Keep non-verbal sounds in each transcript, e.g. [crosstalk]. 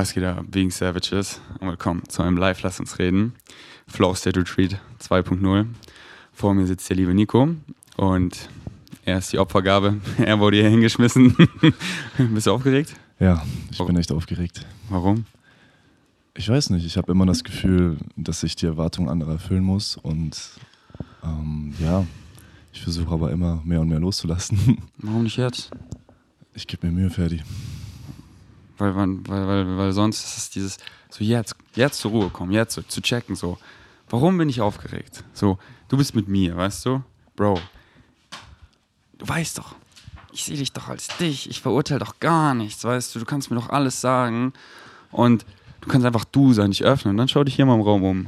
Was geht ab? Wegen Savages. Und willkommen zu einem Live Lass uns reden. Flow State Retreat 2.0. Vor mir sitzt der liebe Nico und er ist die Opfergabe. [laughs] Er wurde hier hingeschmissen. [laughs] Bist du aufgeregt? Ja, ich Warum? bin echt aufgeregt. Warum? Ich weiß nicht. Ich habe immer das Gefühl, dass ich die Erwartungen anderer erfüllen muss und ähm, ja, ich versuche aber immer mehr und mehr loszulassen. [laughs] Warum nicht jetzt? Ich gebe mir Mühe, Ferdi. Weil, weil, weil, weil sonst ist es dieses, so jetzt, jetzt zur Ruhe kommen, jetzt so, zu checken, so, warum bin ich aufgeregt? So, du bist mit mir, weißt du? Bro, du weißt doch, ich sehe dich doch als dich, ich verurteile doch gar nichts, weißt du, du kannst mir doch alles sagen und du kannst einfach du sein, dich öffnen und dann schau dich hier mal im Raum um.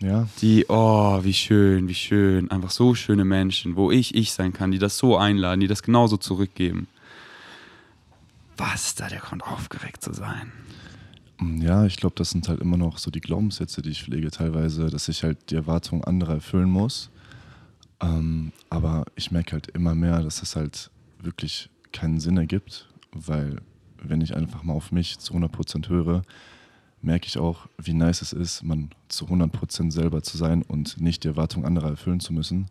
Ja. Die, oh, wie schön, wie schön, einfach so schöne Menschen, wo ich ich sein kann, die das so einladen, die das genauso zurückgeben. Was da der Grund, aufgeregt zu sein? Mm, ja, ich glaube, das sind halt immer noch so die Glaubenssätze, die ich pflege, teilweise, dass ich halt die Erwartungen anderer erfüllen muss. Ähm, aber ich merke halt immer mehr, dass es halt wirklich keinen Sinn ergibt, weil wenn ich einfach mal auf mich zu 100% höre, merke ich auch, wie nice es ist, man zu 100% selber zu sein und nicht die Erwartungen anderer erfüllen zu müssen.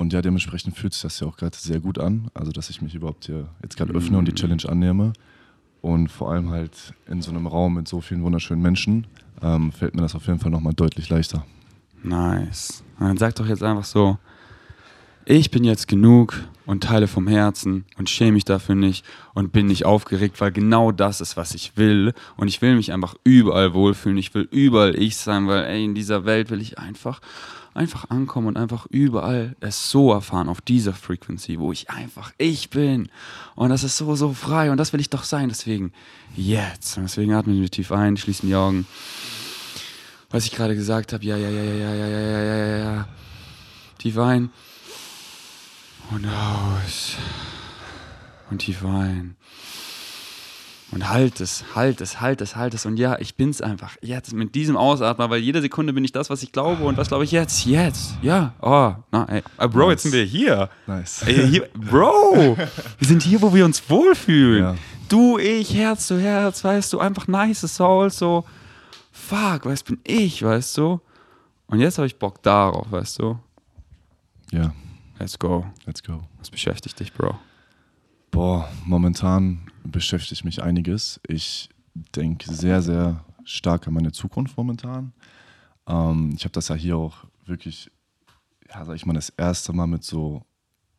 Und ja, dementsprechend fühlt sich das ja auch gerade sehr gut an. Also, dass ich mich überhaupt hier jetzt gerade öffne und die Challenge annehme. Und vor allem halt in so einem Raum mit so vielen wunderschönen Menschen ähm, fällt mir das auf jeden Fall nochmal deutlich leichter. Nice. Dann sag doch jetzt einfach so, ich bin jetzt genug und teile vom Herzen und schäme mich dafür nicht und bin nicht aufgeregt, weil genau das ist, was ich will. Und ich will mich einfach überall wohlfühlen. Ich will überall ich sein, weil ey, in dieser Welt will ich einfach einfach ankommen und einfach überall es so erfahren, auf dieser Frequency, wo ich einfach ich bin. Und das ist so, so frei und das will ich doch sein. Deswegen jetzt. Und deswegen atmen wir tief ein, schließen die Augen. Was ich gerade gesagt habe, ja, ja, ja, ja, ja, ja, ja, ja, ja, ja. Tief ein. Und aus. Und tief ein. Und halt es, halt es, halt es, halt es. Und ja, ich bin's einfach. Jetzt mit diesem Ausatmen, weil jede Sekunde bin ich das, was ich glaube. Und was glaube ich jetzt? Jetzt. Ja. Oh, na, ey. Ah, Bro, nice. jetzt sind wir hier. Nice. Ey, hier, Bro, [laughs] wir sind hier, wo wir uns wohlfühlen. Ja. Du, ich, Herz zu Herz, weißt du, einfach nice Soul, so. Fuck, was bin ich, weißt du? Und jetzt habe ich Bock darauf, weißt du? Ja. Let's go. Let's go. Was beschäftigt dich, Bro? Boah, momentan beschäftigt mich einiges. Ich denke sehr, sehr stark an meine Zukunft momentan. Ähm, ich habe das ja hier auch wirklich, ja, sag ich mal, das erste Mal mit so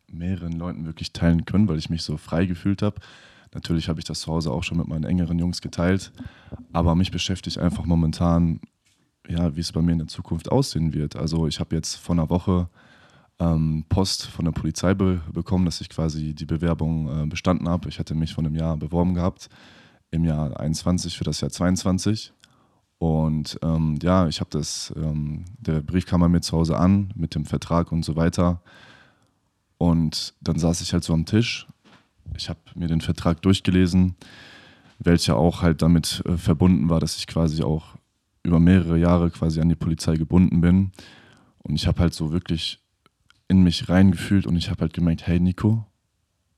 mehreren Leuten wirklich teilen können, weil ich mich so frei gefühlt habe. Natürlich habe ich das zu Hause auch schon mit meinen engeren Jungs geteilt, aber mich beschäftigt einfach momentan, ja, wie es bei mir in der Zukunft aussehen wird. Also ich habe jetzt vor einer Woche ähm, Post von der Polizei be bekommen, dass ich quasi die Bewerbung äh, bestanden habe. Ich hatte mich vor einem Jahr beworben gehabt, im Jahr 21 für das Jahr 22. Und ähm, ja, ich habe das, ähm, der Brief kam bei mir zu Hause an mit dem Vertrag und so weiter. Und dann saß ich halt so am Tisch. Ich habe mir den Vertrag durchgelesen, welcher auch halt damit äh, verbunden war, dass ich quasi auch über mehrere Jahre quasi an die Polizei gebunden bin. Und ich habe halt so wirklich in mich reingefühlt und ich habe halt gemerkt, hey Nico,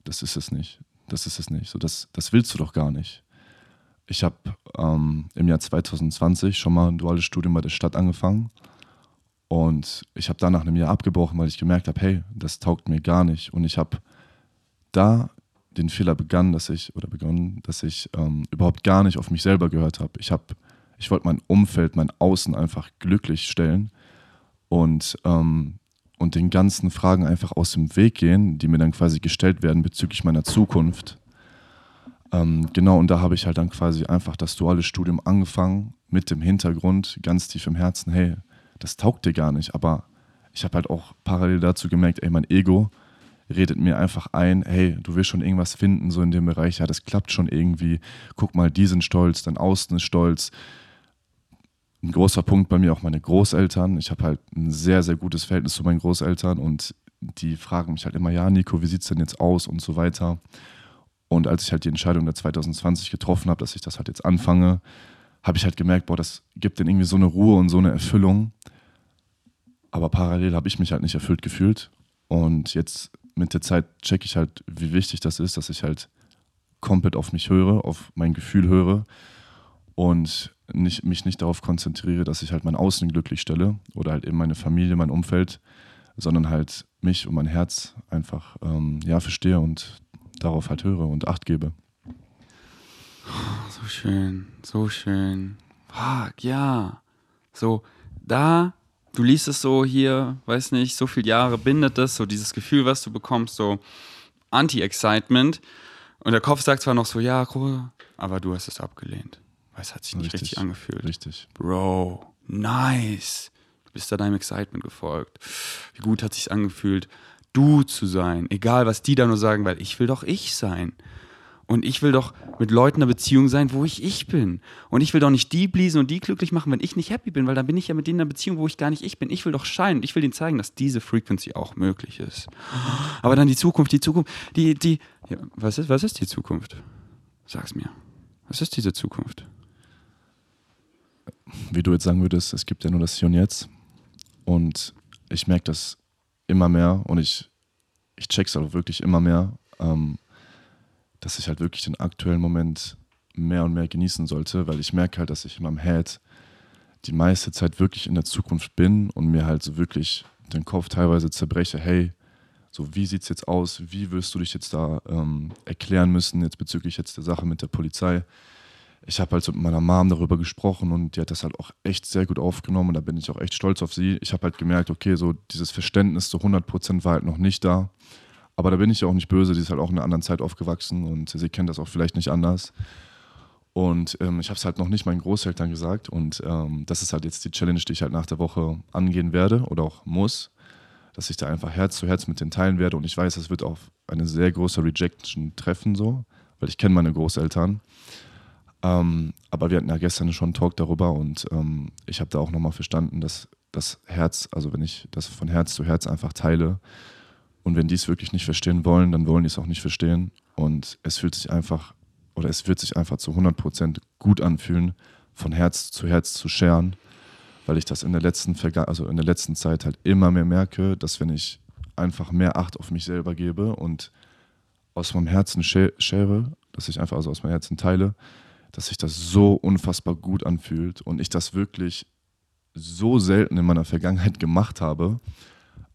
das ist es nicht. Das ist es nicht. So, das, das willst du doch gar nicht. Ich habe ähm, im Jahr 2020 schon mal ein duales Studium bei der Stadt angefangen und ich habe da nach einem Jahr abgebrochen, weil ich gemerkt habe, hey, das taugt mir gar nicht. Und ich habe da den Fehler begangen, dass ich oder begonnen, dass ich ähm, überhaupt gar nicht auf mich selber gehört habe. Ich habe, ich wollte mein Umfeld, mein Außen einfach glücklich stellen und ähm, und den ganzen Fragen einfach aus dem Weg gehen, die mir dann quasi gestellt werden bezüglich meiner Zukunft. Ähm, genau, und da habe ich halt dann quasi einfach das duale Studium angefangen mit dem Hintergrund, ganz tief im Herzen, hey, das taugt dir gar nicht. Aber ich habe halt auch parallel dazu gemerkt, ey, mein Ego redet mir einfach ein, hey, du willst schon irgendwas finden, so in dem Bereich, ja, das klappt schon irgendwie. Guck mal, die sind stolz, dein Außen ist stolz ein großer Punkt bei mir auch meine Großeltern. Ich habe halt ein sehr, sehr gutes Verhältnis zu meinen Großeltern und die fragen mich halt immer, ja, Nico, wie sieht es denn jetzt aus und so weiter. Und als ich halt die Entscheidung der 2020 getroffen habe, dass ich das halt jetzt anfange, habe ich halt gemerkt, boah, das gibt denen irgendwie so eine Ruhe und so eine Erfüllung. Aber parallel habe ich mich halt nicht erfüllt gefühlt. Und jetzt mit der Zeit checke ich halt, wie wichtig das ist, dass ich halt komplett auf mich höre, auf mein Gefühl höre und nicht, mich nicht darauf konzentriere, dass ich halt mein Außen glücklich stelle oder halt eben meine Familie, mein Umfeld, sondern halt mich und mein Herz einfach ähm, ja, verstehe und darauf halt höre und Acht gebe. So schön, so schön. Fuck, ja. So, da, du liest es so hier, weiß nicht, so viele Jahre bindet es, so dieses Gefühl, was du bekommst, so Anti-Excitement. Und der Kopf sagt zwar noch so, ja, aber du hast es abgelehnt. Weil es hat sich nicht richtig, richtig angefühlt. Richtig. Bro, nice. Du bist da deinem Excitement gefolgt. Wie gut hat sich angefühlt, du zu sein. Egal, was die da nur sagen, weil ich will doch ich sein. Und ich will doch mit Leuten eine Beziehung sein, wo ich ich bin. Und ich will doch nicht die bliesen und die glücklich machen, wenn ich nicht happy bin, weil dann bin ich ja mit denen in einer Beziehung, wo ich gar nicht ich bin. Ich will doch scheinen. Ich will denen zeigen, dass diese Frequency auch möglich ist. Aber dann die Zukunft, die Zukunft, die, die, ja, was ist, was ist die Zukunft? Sag's mir. Was ist diese Zukunft? Wie du jetzt sagen würdest, es gibt ja nur das Hier und Jetzt. Und ich merke das immer mehr und ich, ich check's auch wirklich immer mehr. Ähm, dass ich halt wirklich den aktuellen Moment mehr und mehr genießen sollte, weil ich merke halt, dass ich in meinem Head die meiste Zeit wirklich in der Zukunft bin und mir halt so wirklich den Kopf teilweise zerbreche, hey, so wie sieht es jetzt aus, wie wirst du dich jetzt da ähm, erklären müssen, jetzt bezüglich jetzt der Sache mit der Polizei. Ich habe halt so mit meiner Mom darüber gesprochen und die hat das halt auch echt sehr gut aufgenommen und da bin ich auch echt stolz auf sie. Ich habe halt gemerkt, okay, so dieses Verständnis zu 100% war halt noch nicht da. Aber da bin ich ja auch nicht böse, die ist halt auch in einer anderen Zeit aufgewachsen und sie kennt das auch vielleicht nicht anders. Und ähm, ich habe es halt noch nicht meinen Großeltern gesagt und ähm, das ist halt jetzt die Challenge, die ich halt nach der Woche angehen werde oder auch muss, dass ich da einfach Herz zu Herz mit denen teilen werde und ich weiß, es wird auf eine sehr große Rejection treffen so, weil ich kenne meine Großeltern. Ähm, aber wir hatten ja gestern schon einen Talk darüber und ähm, ich habe da auch nochmal verstanden, dass das Herz, also wenn ich das von Herz zu Herz einfach teile, und wenn die es wirklich nicht verstehen wollen, dann wollen die es auch nicht verstehen. Und es fühlt sich einfach, oder es wird sich einfach zu 100% gut anfühlen, von Herz zu Herz zu scheren, weil ich das in der letzten, also in der letzten Zeit halt immer mehr merke, dass wenn ich einfach mehr Acht auf mich selber gebe und aus meinem Herzen schere, dass ich einfach also aus meinem Herzen teile, dass sich das so unfassbar gut anfühlt und ich das wirklich so selten in meiner Vergangenheit gemacht habe,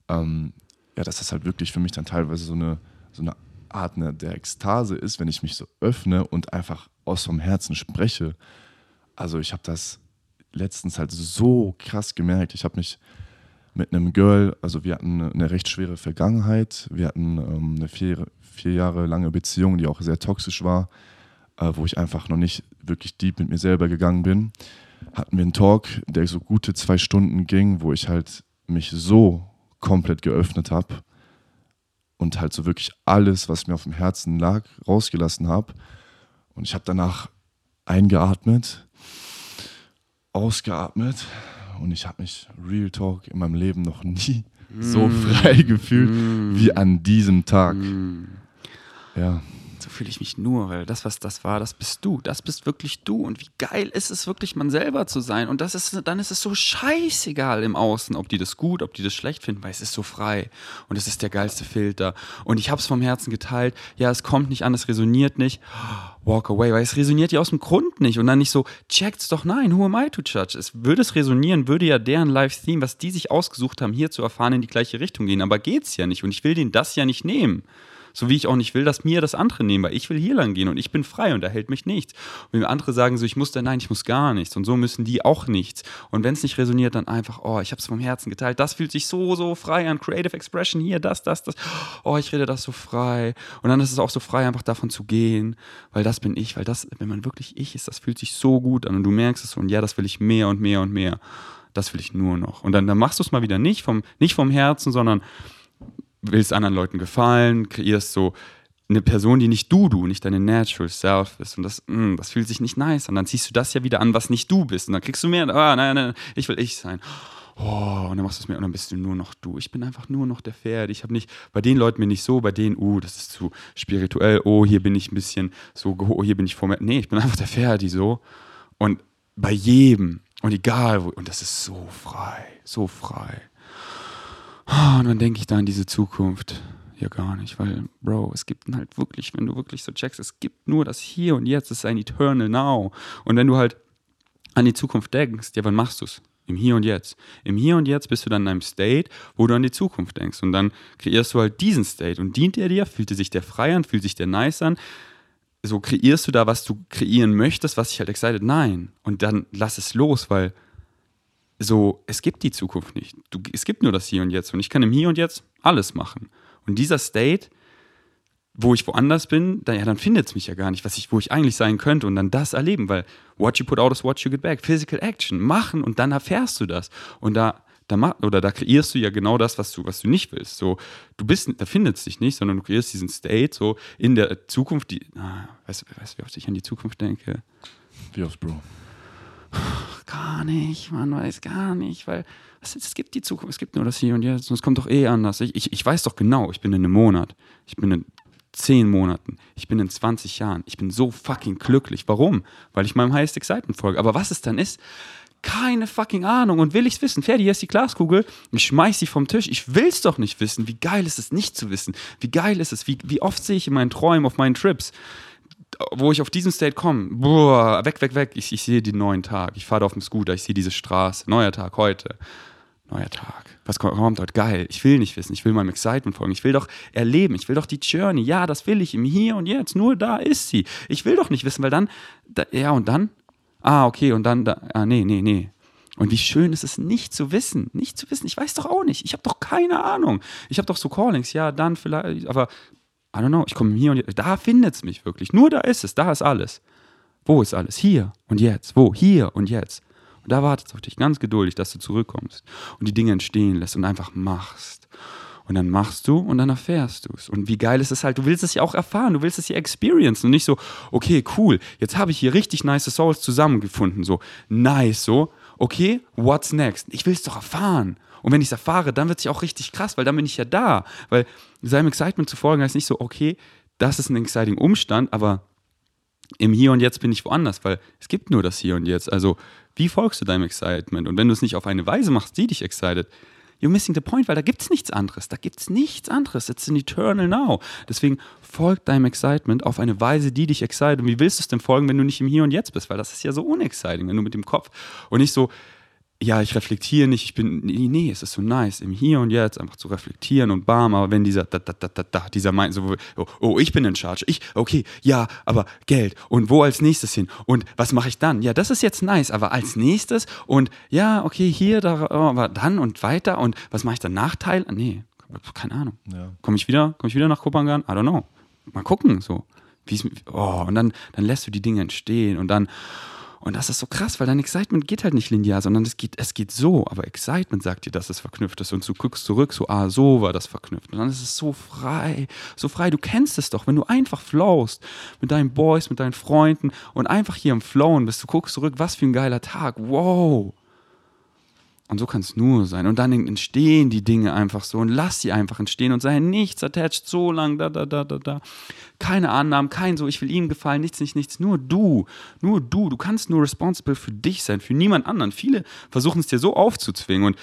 ähm, ja, dass das halt wirklich für mich dann teilweise so eine, so eine Art ne, der Ekstase ist, wenn ich mich so öffne und einfach aus vom Herzen spreche. Also ich habe das letztens halt so krass gemerkt. Ich habe mich mit einem Girl, also wir hatten eine recht schwere Vergangenheit. Wir hatten ähm, eine vier, vier Jahre lange Beziehung, die auch sehr toxisch war, äh, wo ich einfach noch nicht wirklich deep mit mir selber gegangen bin. Hatten wir einen Talk, der so gute zwei Stunden ging, wo ich halt mich so komplett geöffnet habe und halt so wirklich alles, was mir auf dem Herzen lag, rausgelassen habe. Und ich habe danach eingeatmet, ausgeatmet und ich habe mich Real Talk in meinem Leben noch nie mm. so frei gefühlt mm. wie an diesem Tag. Mm. Ja so fühle ich mich nur, weil das, was das war, das bist du. Das bist wirklich du. Und wie geil ist es wirklich, man selber zu sein. Und das ist, dann ist es so scheißegal im Außen, ob die das gut, ob die das schlecht finden, weil es ist so frei. Und es ist der geilste Filter. Und ich habe es vom Herzen geteilt. Ja, es kommt nicht an, es resoniert nicht. Walk away, weil es resoniert ja aus dem Grund nicht. Und dann nicht so, checkt's doch, nein, who am I to judge? Es würde es resonieren, würde ja deren Live-Theme, was die sich ausgesucht haben, hier zu erfahren, in die gleiche Richtung gehen. Aber geht's ja nicht. Und ich will denen das ja nicht nehmen. So wie ich auch nicht will, dass mir das andere nehmen, weil ich will hier lang gehen und ich bin frei und da hält mich nichts. Und wenn andere sagen so, ich muss da, nein, ich muss gar nichts. Und so müssen die auch nichts. Und wenn es nicht resoniert, dann einfach, oh, ich habe es vom Herzen geteilt. Das fühlt sich so, so frei an. Creative Expression hier, das, das, das. Oh, ich rede das so frei. Und dann ist es auch so frei, einfach davon zu gehen, weil das bin ich, weil das, wenn man wirklich ich ist, das fühlt sich so gut an und du merkst es und ja, das will ich mehr und mehr und mehr. Das will ich nur noch. Und dann, dann machst du es mal wieder nicht vom, nicht vom Herzen, sondern willst anderen Leuten gefallen, kreierst so eine Person, die nicht du, du, nicht deine Natural Self ist. Und das, mh, mm, das fühlt sich nicht nice an. Dann ziehst du das ja wieder an, was nicht du bist. Und dann kriegst du mehr, ah, nein, nein, ich will ich sein. Oh, und dann machst du es mir und dann bist du nur noch du. Ich bin einfach nur noch der Pferd. Ich habe nicht, bei den Leuten bin ich so, bei denen, uh, das ist zu spirituell, oh, hier bin ich ein bisschen so, oh, hier bin ich vor mir. Nee, ich bin einfach der Ferdi so. Und bei jedem und egal wo, und das ist so frei, so frei. Und dann denke ich da an diese Zukunft. Ja, gar nicht, weil, Bro, es gibt halt wirklich, wenn du wirklich so checkst, es gibt nur das Hier und Jetzt, es ist ein Eternal Now. Und wenn du halt an die Zukunft denkst, ja, wann machst du es? Im Hier und Jetzt. Im Hier und Jetzt bist du dann in einem State, wo du an die Zukunft denkst. Und dann kreierst du halt diesen State. Und dient er dir? Fühlt sich der frei an? Fühlt sich der nice an? So kreierst du da, was du kreieren möchtest, was dich halt excited? Nein. Und dann lass es los, weil so, es gibt die Zukunft nicht. Du, es gibt nur das Hier und Jetzt. Und ich kann im Hier und Jetzt alles machen. Und dieser State, wo ich woanders bin, dann, ja, dann findet es mich ja gar nicht, was ich, wo ich eigentlich sein könnte und dann das erleben, weil what you put out is what you get back. Physical Action, machen und dann erfährst du das. Und da, da mach, oder da kreierst du ja genau das, was du, was du nicht willst. So, du bist, da findet es dich nicht, sondern du kreierst diesen State so in der Zukunft, die, ah, weißt du, wie oft ich an die Zukunft denke? Wie oft, Bro? Gar nicht, man weiß gar nicht, weil es, es, gibt die Zukunft, es gibt nur das Hier und Jetzt und es kommt doch eh anders. Ich, ich, ich weiß doch genau, ich bin in einem Monat, ich bin in zehn Monaten, ich bin in 20 Jahren, ich bin so fucking glücklich. Warum? Weil ich meinem Highest Excitement folge. Aber was es dann ist, keine fucking Ahnung. Und will ich es wissen? Ferdi, hier ist die Glaskugel. Ich schmeiß sie vom Tisch. Ich will es doch nicht wissen. Wie geil ist es, nicht zu wissen? Wie geil ist es? Wie, wie oft sehe ich in meinen Träumen, auf meinen Trips, wo ich auf diesen State komme, boah, weg, weg, weg. Ich, ich sehe den neuen Tag. Ich fahre auf dem Scooter, ich sehe diese Straße. Neuer Tag heute. Neuer Tag. Was kommt heute? Geil. Ich will nicht wissen. Ich will meinem Excitement folgen. Ich will doch erleben. Ich will doch die Journey. Ja, das will ich im Hier und Jetzt. Nur da ist sie. Ich will doch nicht wissen, weil dann, da, ja, und dann? Ah, okay, und dann, da, ah, nee, nee, nee. Und wie schön ist es, nicht zu wissen. Nicht zu wissen. Ich weiß doch auch nicht. Ich habe doch keine Ahnung. Ich habe doch so Callings. Ja, dann vielleicht, aber I don't know. Ich komme hier und jetzt. Da findet es mich wirklich. Nur da ist es. Da ist alles. Wo ist alles? Hier und jetzt. Wo? Hier und jetzt. Und da wartet es auf dich ganz geduldig, dass du zurückkommst und die Dinge entstehen lässt und einfach machst. Und dann machst du und dann erfährst du es. Und wie geil ist es halt, du willst es ja auch erfahren, du willst es ja experiencen und nicht so, okay, cool, jetzt habe ich hier richtig nice Souls zusammengefunden, so nice, so, okay, what's next? Ich will es doch erfahren. Und wenn ich es erfahre, dann wird es ja auch richtig krass, weil dann bin ich ja da. Weil seinem Excitement zu folgen heißt nicht so, okay, das ist ein exciting Umstand, aber im Hier und Jetzt bin ich woanders, weil es gibt nur das Hier und Jetzt. Also, wie folgst du deinem Excitement? Und wenn du es nicht auf eine Weise machst, die dich excited, you're missing the point, weil da gibt es nichts anderes. Da gibt es nichts anderes. It's an eternal now. Deswegen folg deinem Excitement auf eine Weise, die dich excited. Und wie willst du es denn folgen, wenn du nicht im Hier und Jetzt bist? Weil das ist ja so unexciting, wenn du mit dem Kopf und nicht so, ja, ich reflektiere nicht, ich bin, nee, nee, es ist so nice, im Hier und Jetzt einfach zu reflektieren und bam, aber wenn dieser, da, da, da, da, da dieser meint, so, oh, oh, ich bin in charge, ich, okay, ja, aber Geld und wo als nächstes hin und was mache ich dann? Ja, das ist jetzt nice, aber als nächstes und ja, okay, hier, da, oh, aber dann und weiter und was mache ich dann? Nachteil? Nee, keine Ahnung. Ja. Komme ich wieder, komme ich wieder nach Kopangan? I don't know. Mal gucken, so. Wie's, oh, und dann, dann lässt du die Dinge entstehen und dann, und das ist so krass, weil dein Excitement geht halt nicht linear, sondern es geht, es geht so. Aber Excitement sagt dir, dass es verknüpft ist. Und du guckst zurück, so, ah, so war das verknüpft. Und dann ist es so frei, so frei. Du kennst es doch, wenn du einfach flowst mit deinen Boys, mit deinen Freunden und einfach hier im Flowen bist. Du guckst zurück, was für ein geiler Tag. Wow. Und so kann es nur sein. Und dann entstehen die Dinge einfach so und lass sie einfach entstehen und sei nichts attached, so lang, da, da, da, da, da. Keine Annahmen, kein so, ich will ihm gefallen, nichts, nichts, nichts. Nur du, nur du. Du kannst nur responsible für dich sein, für niemand anderen. Viele versuchen es dir so aufzuzwingen. Und,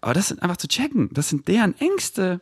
aber das sind einfach zu checken. Das sind deren Ängste,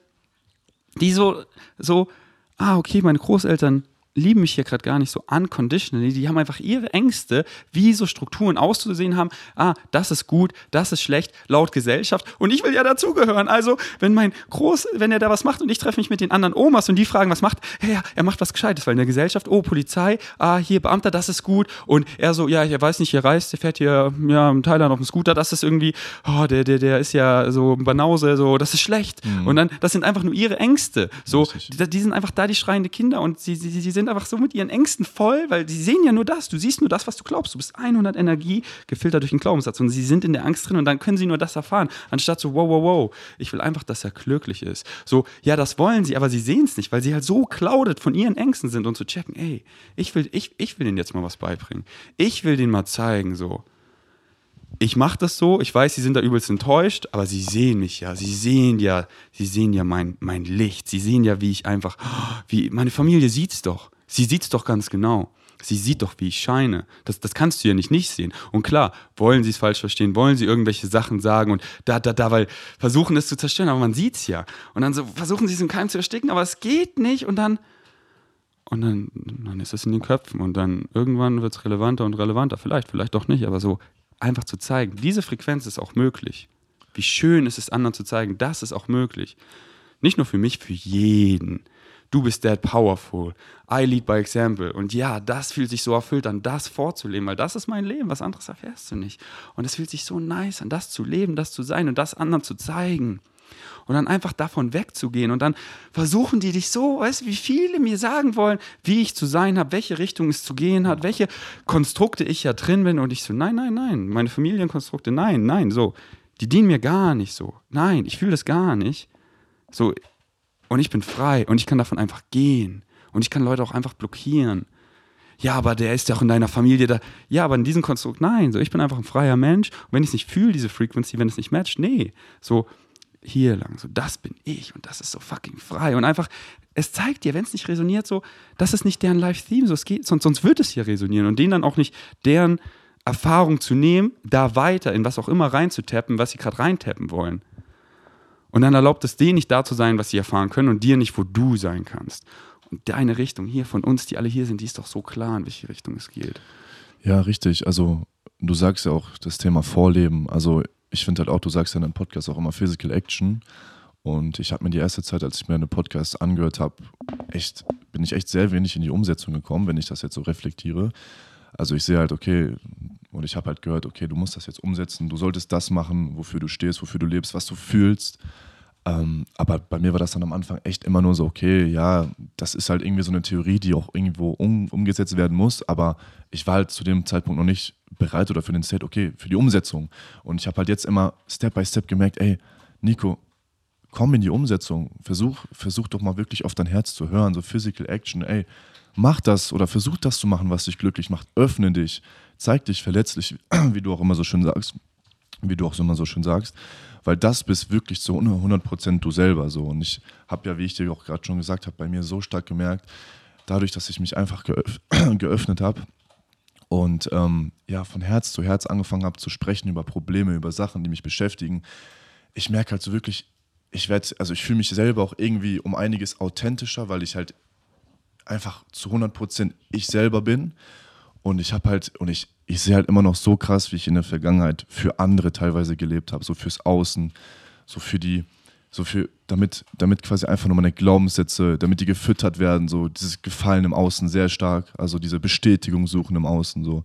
die so, so, ah, okay, meine Großeltern lieben mich hier gerade gar nicht so unconditionally. Die haben einfach ihre Ängste, wie so Strukturen auszusehen haben. Ah, das ist gut, das ist schlecht, laut Gesellschaft. Und ich will ja dazugehören. Also, wenn mein Groß, wenn er da was macht und ich treffe mich mit den anderen Omas und die fragen, was macht, ja, er macht was Gescheites, weil in der Gesellschaft, oh, Polizei, ah, hier Beamter, das ist gut. Und er so, ja, ich weiß nicht, hier reist, der fährt hier, ja, in Thailand auf dem Scooter, das ist irgendwie, oh, der, der, der ist ja so Banause, so, das ist schlecht. Mhm. Und dann, das sind einfach nur ihre Ängste. So, die, die, sind einfach da, die schreiende Kinder und sie, sie, sie sind einfach so mit ihren Ängsten voll, weil sie sehen ja nur das. Du siehst nur das, was du glaubst. Du bist 100 Energie gefiltert durch den Glaubenssatz und sie sind in der Angst drin und dann können sie nur das erfahren, anstatt so, wow, wow, wow, ich will einfach, dass er glücklich ist. So, ja, das wollen sie, aber sie sehen es nicht, weil sie halt so clouded von ihren Ängsten sind und zu checken, ey, ich will, ich, ich will denen jetzt mal was beibringen. Ich will denen mal zeigen, so, ich mache das so, ich weiß, sie sind da übelst enttäuscht, aber sie sehen mich ja, sie sehen ja, sie sehen ja mein, mein Licht, sie sehen ja, wie ich einfach, wie meine Familie sieht es doch. Sie sieht es doch ganz genau. Sie sieht doch, wie ich scheine. Das, das kannst du ja nicht nicht sehen. Und klar, wollen sie es falsch verstehen, wollen sie irgendwelche Sachen sagen und da, da, da, weil versuchen es zu zerstören, aber man sieht es ja. Und dann so versuchen sie es im Keim zu ersticken, aber es geht nicht und dann, und dann, dann ist es in den Köpfen und dann irgendwann wird es relevanter und relevanter. Vielleicht, vielleicht doch nicht, aber so einfach zu zeigen, diese Frequenz ist auch möglich. Wie schön ist es, anderen zu zeigen, das ist auch möglich. Nicht nur für mich, für jeden. Du bist that powerful. I lead by example. Und ja, das fühlt sich so erfüllt an, das vorzuleben, weil das ist mein Leben. Was anderes erfährst du nicht. Und es fühlt sich so nice an, das zu leben, das zu sein und das anderen zu zeigen und dann einfach davon wegzugehen und dann versuchen die dich so, weißt du, wie viele mir sagen wollen, wie ich zu sein habe, welche Richtung es zu gehen hat, welche Konstrukte ich ja drin bin und ich so, nein, nein, nein, meine Familienkonstrukte, nein, nein, so, die dienen mir gar nicht so. Nein, ich fühle das gar nicht. So, und ich bin frei und ich kann davon einfach gehen. Und ich kann Leute auch einfach blockieren. Ja, aber der ist ja auch in deiner Familie da. Ja, aber in diesem Konstrukt, nein, so, ich bin einfach ein freier Mensch. Und wenn ich es nicht fühle, diese Frequency, wenn es nicht matcht, nee, so, hier lang, so das bin ich und das ist so fucking frei. Und einfach, es zeigt dir, wenn es nicht resoniert, so, das ist nicht deren Live-Theme, so es geht, sonst, sonst wird es hier resonieren. Und denen dann auch nicht deren Erfahrung zu nehmen, da weiter in was auch immer reinzutappen, was sie gerade reintappen wollen. Und dann erlaubt es denen nicht da zu sein, was sie erfahren können und dir nicht, wo du sein kannst. Und deine Richtung hier von uns, die alle hier sind, die ist doch so klar, in welche Richtung es geht. Ja, richtig. Also du sagst ja auch das Thema Vorleben. Also ich finde halt auch, du sagst ja in deinem Podcast auch immer Physical Action. Und ich habe mir die erste Zeit, als ich mir eine Podcast angehört habe, echt, bin ich echt sehr wenig in die Umsetzung gekommen, wenn ich das jetzt so reflektiere. Also ich sehe halt, okay, und ich habe halt gehört, okay, du musst das jetzt umsetzen, du solltest das machen, wofür du stehst, wofür du lebst, was du fühlst. Ähm, aber bei mir war das dann am Anfang echt immer nur so, okay, ja, das ist halt irgendwie so eine Theorie, die auch irgendwo um, umgesetzt werden muss, aber ich war halt zu dem Zeitpunkt noch nicht bereit oder für den State, okay, für die Umsetzung. Und ich habe halt jetzt immer Step by Step gemerkt, ey, Nico, komm in die Umsetzung, versuch, versuch doch mal wirklich auf dein Herz zu hören, so Physical Action, ey, mach das oder versuch das zu machen, was dich glücklich macht, öffne dich, zeig dich verletzlich, [clears throat] wie du auch immer so schön sagst, wie du auch immer so schön sagst weil das bist wirklich zu 100% du selber so. Und ich habe ja, wie ich dir auch gerade schon gesagt habe, bei mir so stark gemerkt, dadurch, dass ich mich einfach geöff [clears throat] geöffnet habe und ähm, ja, von Herz zu Herz angefangen habe zu sprechen über Probleme, über Sachen, die mich beschäftigen, ich merke halt so wirklich, ich werde, also ich fühle mich selber auch irgendwie um einiges authentischer, weil ich halt einfach zu 100% ich selber bin und ich habe halt, und ich, ich sehe halt immer noch so krass, wie ich in der Vergangenheit für andere teilweise gelebt habe, so fürs Außen, so für die, so für, damit, damit quasi einfach nur meine Glaubenssätze, damit die gefüttert werden, so dieses Gefallen im Außen sehr stark, also diese Bestätigung suchen im Außen, so.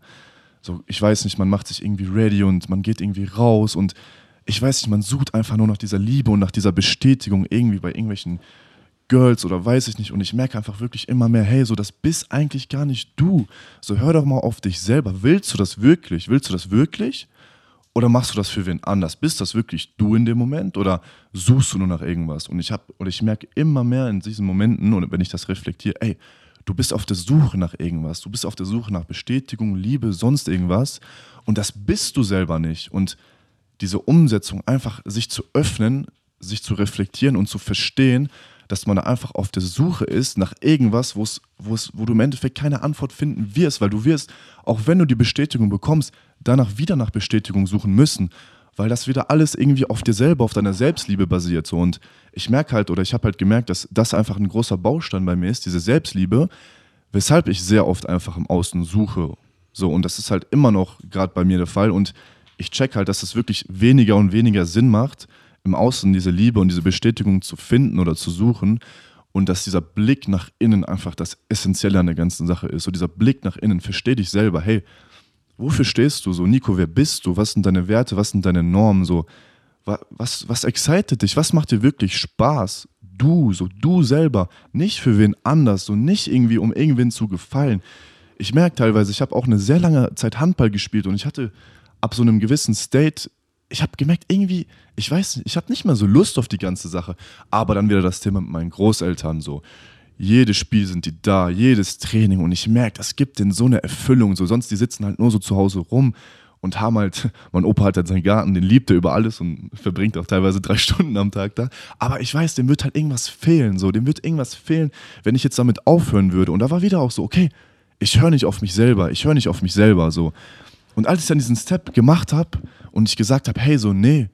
So, ich weiß nicht, man macht sich irgendwie ready und man geht irgendwie raus und ich weiß nicht, man sucht einfach nur nach dieser Liebe und nach dieser Bestätigung irgendwie bei irgendwelchen Girls oder weiß ich nicht. Und ich merke einfach wirklich immer mehr, hey, so das bist eigentlich gar nicht du. So hör doch mal auf dich selber. Willst du das wirklich? Willst du das wirklich? Oder machst du das für wen anders? Bist das wirklich du in dem Moment oder suchst du nur nach irgendwas? Und ich habe und ich merke immer mehr in diesen Momenten und wenn ich das reflektiere, ey, du bist auf der Suche nach irgendwas. Du bist auf der Suche nach Bestätigung, Liebe, sonst irgendwas und das bist du selber nicht und diese Umsetzung einfach sich zu öffnen, sich zu reflektieren und zu verstehen, dass man einfach auf der Suche ist nach irgendwas, wo's, wo's, wo du im Endeffekt keine Antwort finden wirst, weil du wirst, auch wenn du die Bestätigung bekommst, danach wieder nach Bestätigung suchen müssen, weil das wieder alles irgendwie auf dir selber, auf deiner Selbstliebe basiert. So. Und ich merke halt, oder ich habe halt gemerkt, dass das einfach ein großer Baustein bei mir ist, diese Selbstliebe, weshalb ich sehr oft einfach im Außen suche. So, und das ist halt immer noch gerade bei mir der Fall. Und ich check halt, dass es das wirklich weniger und weniger Sinn macht, im Außen diese Liebe und diese Bestätigung zu finden oder zu suchen und dass dieser Blick nach innen einfach das Essentielle an der ganzen Sache ist. So dieser Blick nach innen, versteh dich selber, hey, wofür stehst du so? Nico, wer bist du? Was sind deine Werte? Was sind deine Normen? So, was, was excited dich? Was macht dir wirklich Spaß? Du, so du selber, nicht für wen anders, so nicht irgendwie, um irgendwen zu gefallen. Ich merke teilweise, ich habe auch eine sehr lange Zeit Handball gespielt und ich hatte ab so einem gewissen State ich habe gemerkt, irgendwie, ich weiß nicht, ich habe nicht mehr so Lust auf die ganze Sache. Aber dann wieder das Thema mit meinen Großeltern so. Jedes Spiel sind die da, jedes Training und ich merke, das gibt denen so eine Erfüllung. So, sonst die sitzen halt nur so zu Hause rum und haben halt, [laughs] mein Opa hat halt seinen Garten, den liebt er über alles und verbringt auch teilweise drei [laughs] Stunden am Tag da. Aber ich weiß, dem wird halt irgendwas fehlen, so, dem wird irgendwas fehlen, wenn ich jetzt damit aufhören würde. Und da war wieder auch so, okay, ich höre nicht auf mich selber, ich höre nicht auf mich selber, so. Und als ich dann diesen Step gemacht habe und ich gesagt habe, hey, so, nee,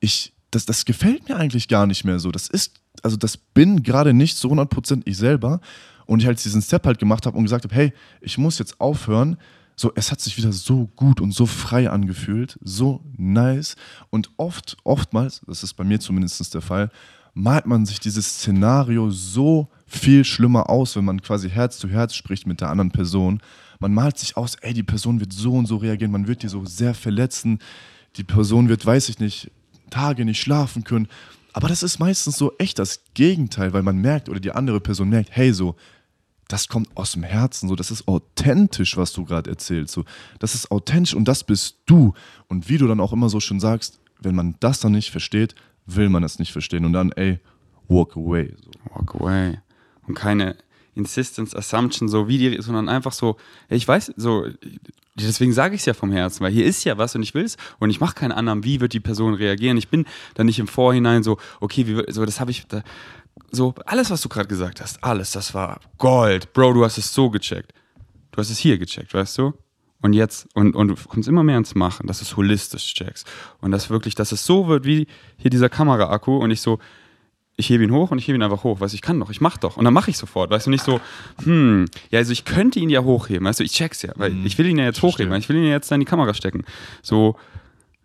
ich, das, das gefällt mir eigentlich gar nicht mehr so. Das ist, also das bin gerade nicht zu 100% ich selber. Und ich halt diesen Step halt gemacht habe und gesagt habe, hey, ich muss jetzt aufhören, so, es hat sich wieder so gut und so frei angefühlt, so nice. Und oft, oftmals, das ist bei mir zumindest der Fall, malt man sich dieses Szenario so viel schlimmer aus, wenn man quasi Herz zu Herz spricht mit der anderen Person. Man malt sich aus, ey, die Person wird so und so reagieren, man wird die so sehr verletzen, die Person wird, weiß ich nicht, Tage nicht schlafen können. Aber das ist meistens so echt das Gegenteil, weil man merkt oder die andere Person merkt, hey, so, das kommt aus dem Herzen, so, das ist authentisch, was du gerade erzählst, so, das ist authentisch und das bist du. Und wie du dann auch immer so schön sagst, wenn man das dann nicht versteht, will man es nicht verstehen und dann, ey, walk away. So. Walk away. Und keine Insistence, Assumption, so wie die, sondern einfach so, ich weiß, so, deswegen sage ich es ja vom Herzen, weil hier ist ja was und ich will es und ich mache keine Annahmen, wie wird die Person reagieren. Ich bin da nicht im Vorhinein so, okay, wie, so, das habe ich, da, so, alles, was du gerade gesagt hast, alles, das war Gold. Bro, du hast es so gecheckt. Du hast es hier gecheckt, weißt du? Und jetzt, und, und du kommst immer mehr ins Machen, dass du es holistisch checkst. Und dass wirklich, dass es so wird wie hier dieser Kamera-Akku und ich so, ich hebe ihn hoch und ich hebe ihn einfach hoch, weißt du, ich kann doch, ich mach doch. Und dann mache ich sofort, weißt du, nicht so, hm, ja, also ich könnte ihn ja hochheben, weißt du, ich check's ja, weil mhm. ich will ihn ja jetzt hochheben, weil ich will ihn ja jetzt in die Kamera stecken. So,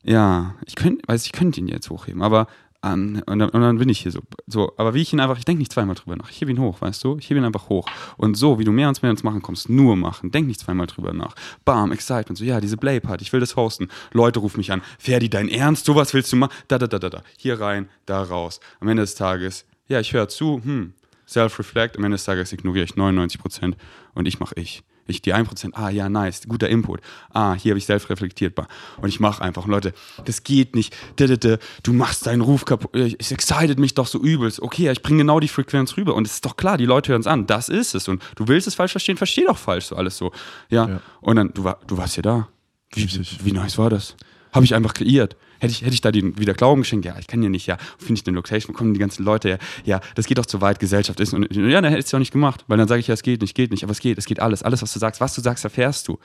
ja, ich könnte, weiß ich könnte ihn jetzt hochheben, aber an und dann, und dann, bin ich hier so. so. Aber wie ich ihn einfach, ich denke nicht zweimal drüber nach. Ich hebe ihn hoch, weißt du? Ich hebe ihn einfach hoch. Und so, wie du mehr und mehr ins Machen kommst, nur machen. Denk nicht zweimal drüber nach. Bam, Excitement. So, ja, diese Play-Party, ich will das hosten. Leute rufen mich an. Ferdi, dein Ernst? Sowas willst du machen? Da, da, da, da, da. Hier rein, da raus. Am Ende des Tages, ja, ich höre zu, hm, self-reflect. Am Ende des Tages ignoriere ich 99 Prozent und ich mache ich. Ich die 1%, ah ja, nice, guter Input. Ah, hier habe ich selbst reflektiert. Und ich mache einfach. Und Leute, das geht nicht. Du machst deinen Ruf kaputt. Es excited mich doch so übelst. Okay, ich bringe genau die Frequenz rüber. Und es ist doch klar, die Leute hören es an. Das ist es. Und du willst es falsch verstehen, versteh doch falsch so alles so. Ja. ja. Und dann, du, war, du warst ja da. Wie, wie nice war das? Habe ich einfach kreiert. Hätte ich, hätte ich da den wieder Glauben geschenkt? Ja, ich kann ja nicht, ja, finde ich eine Location, kommen die ganzen Leute, ja, ja, das geht doch zu weit, Gesellschaft ist. Und ja, dann hätte es ja auch nicht gemacht, weil dann sage ich ja, es geht nicht, geht nicht, aber es geht, es geht alles. Alles, was du sagst, was du sagst, erfährst du.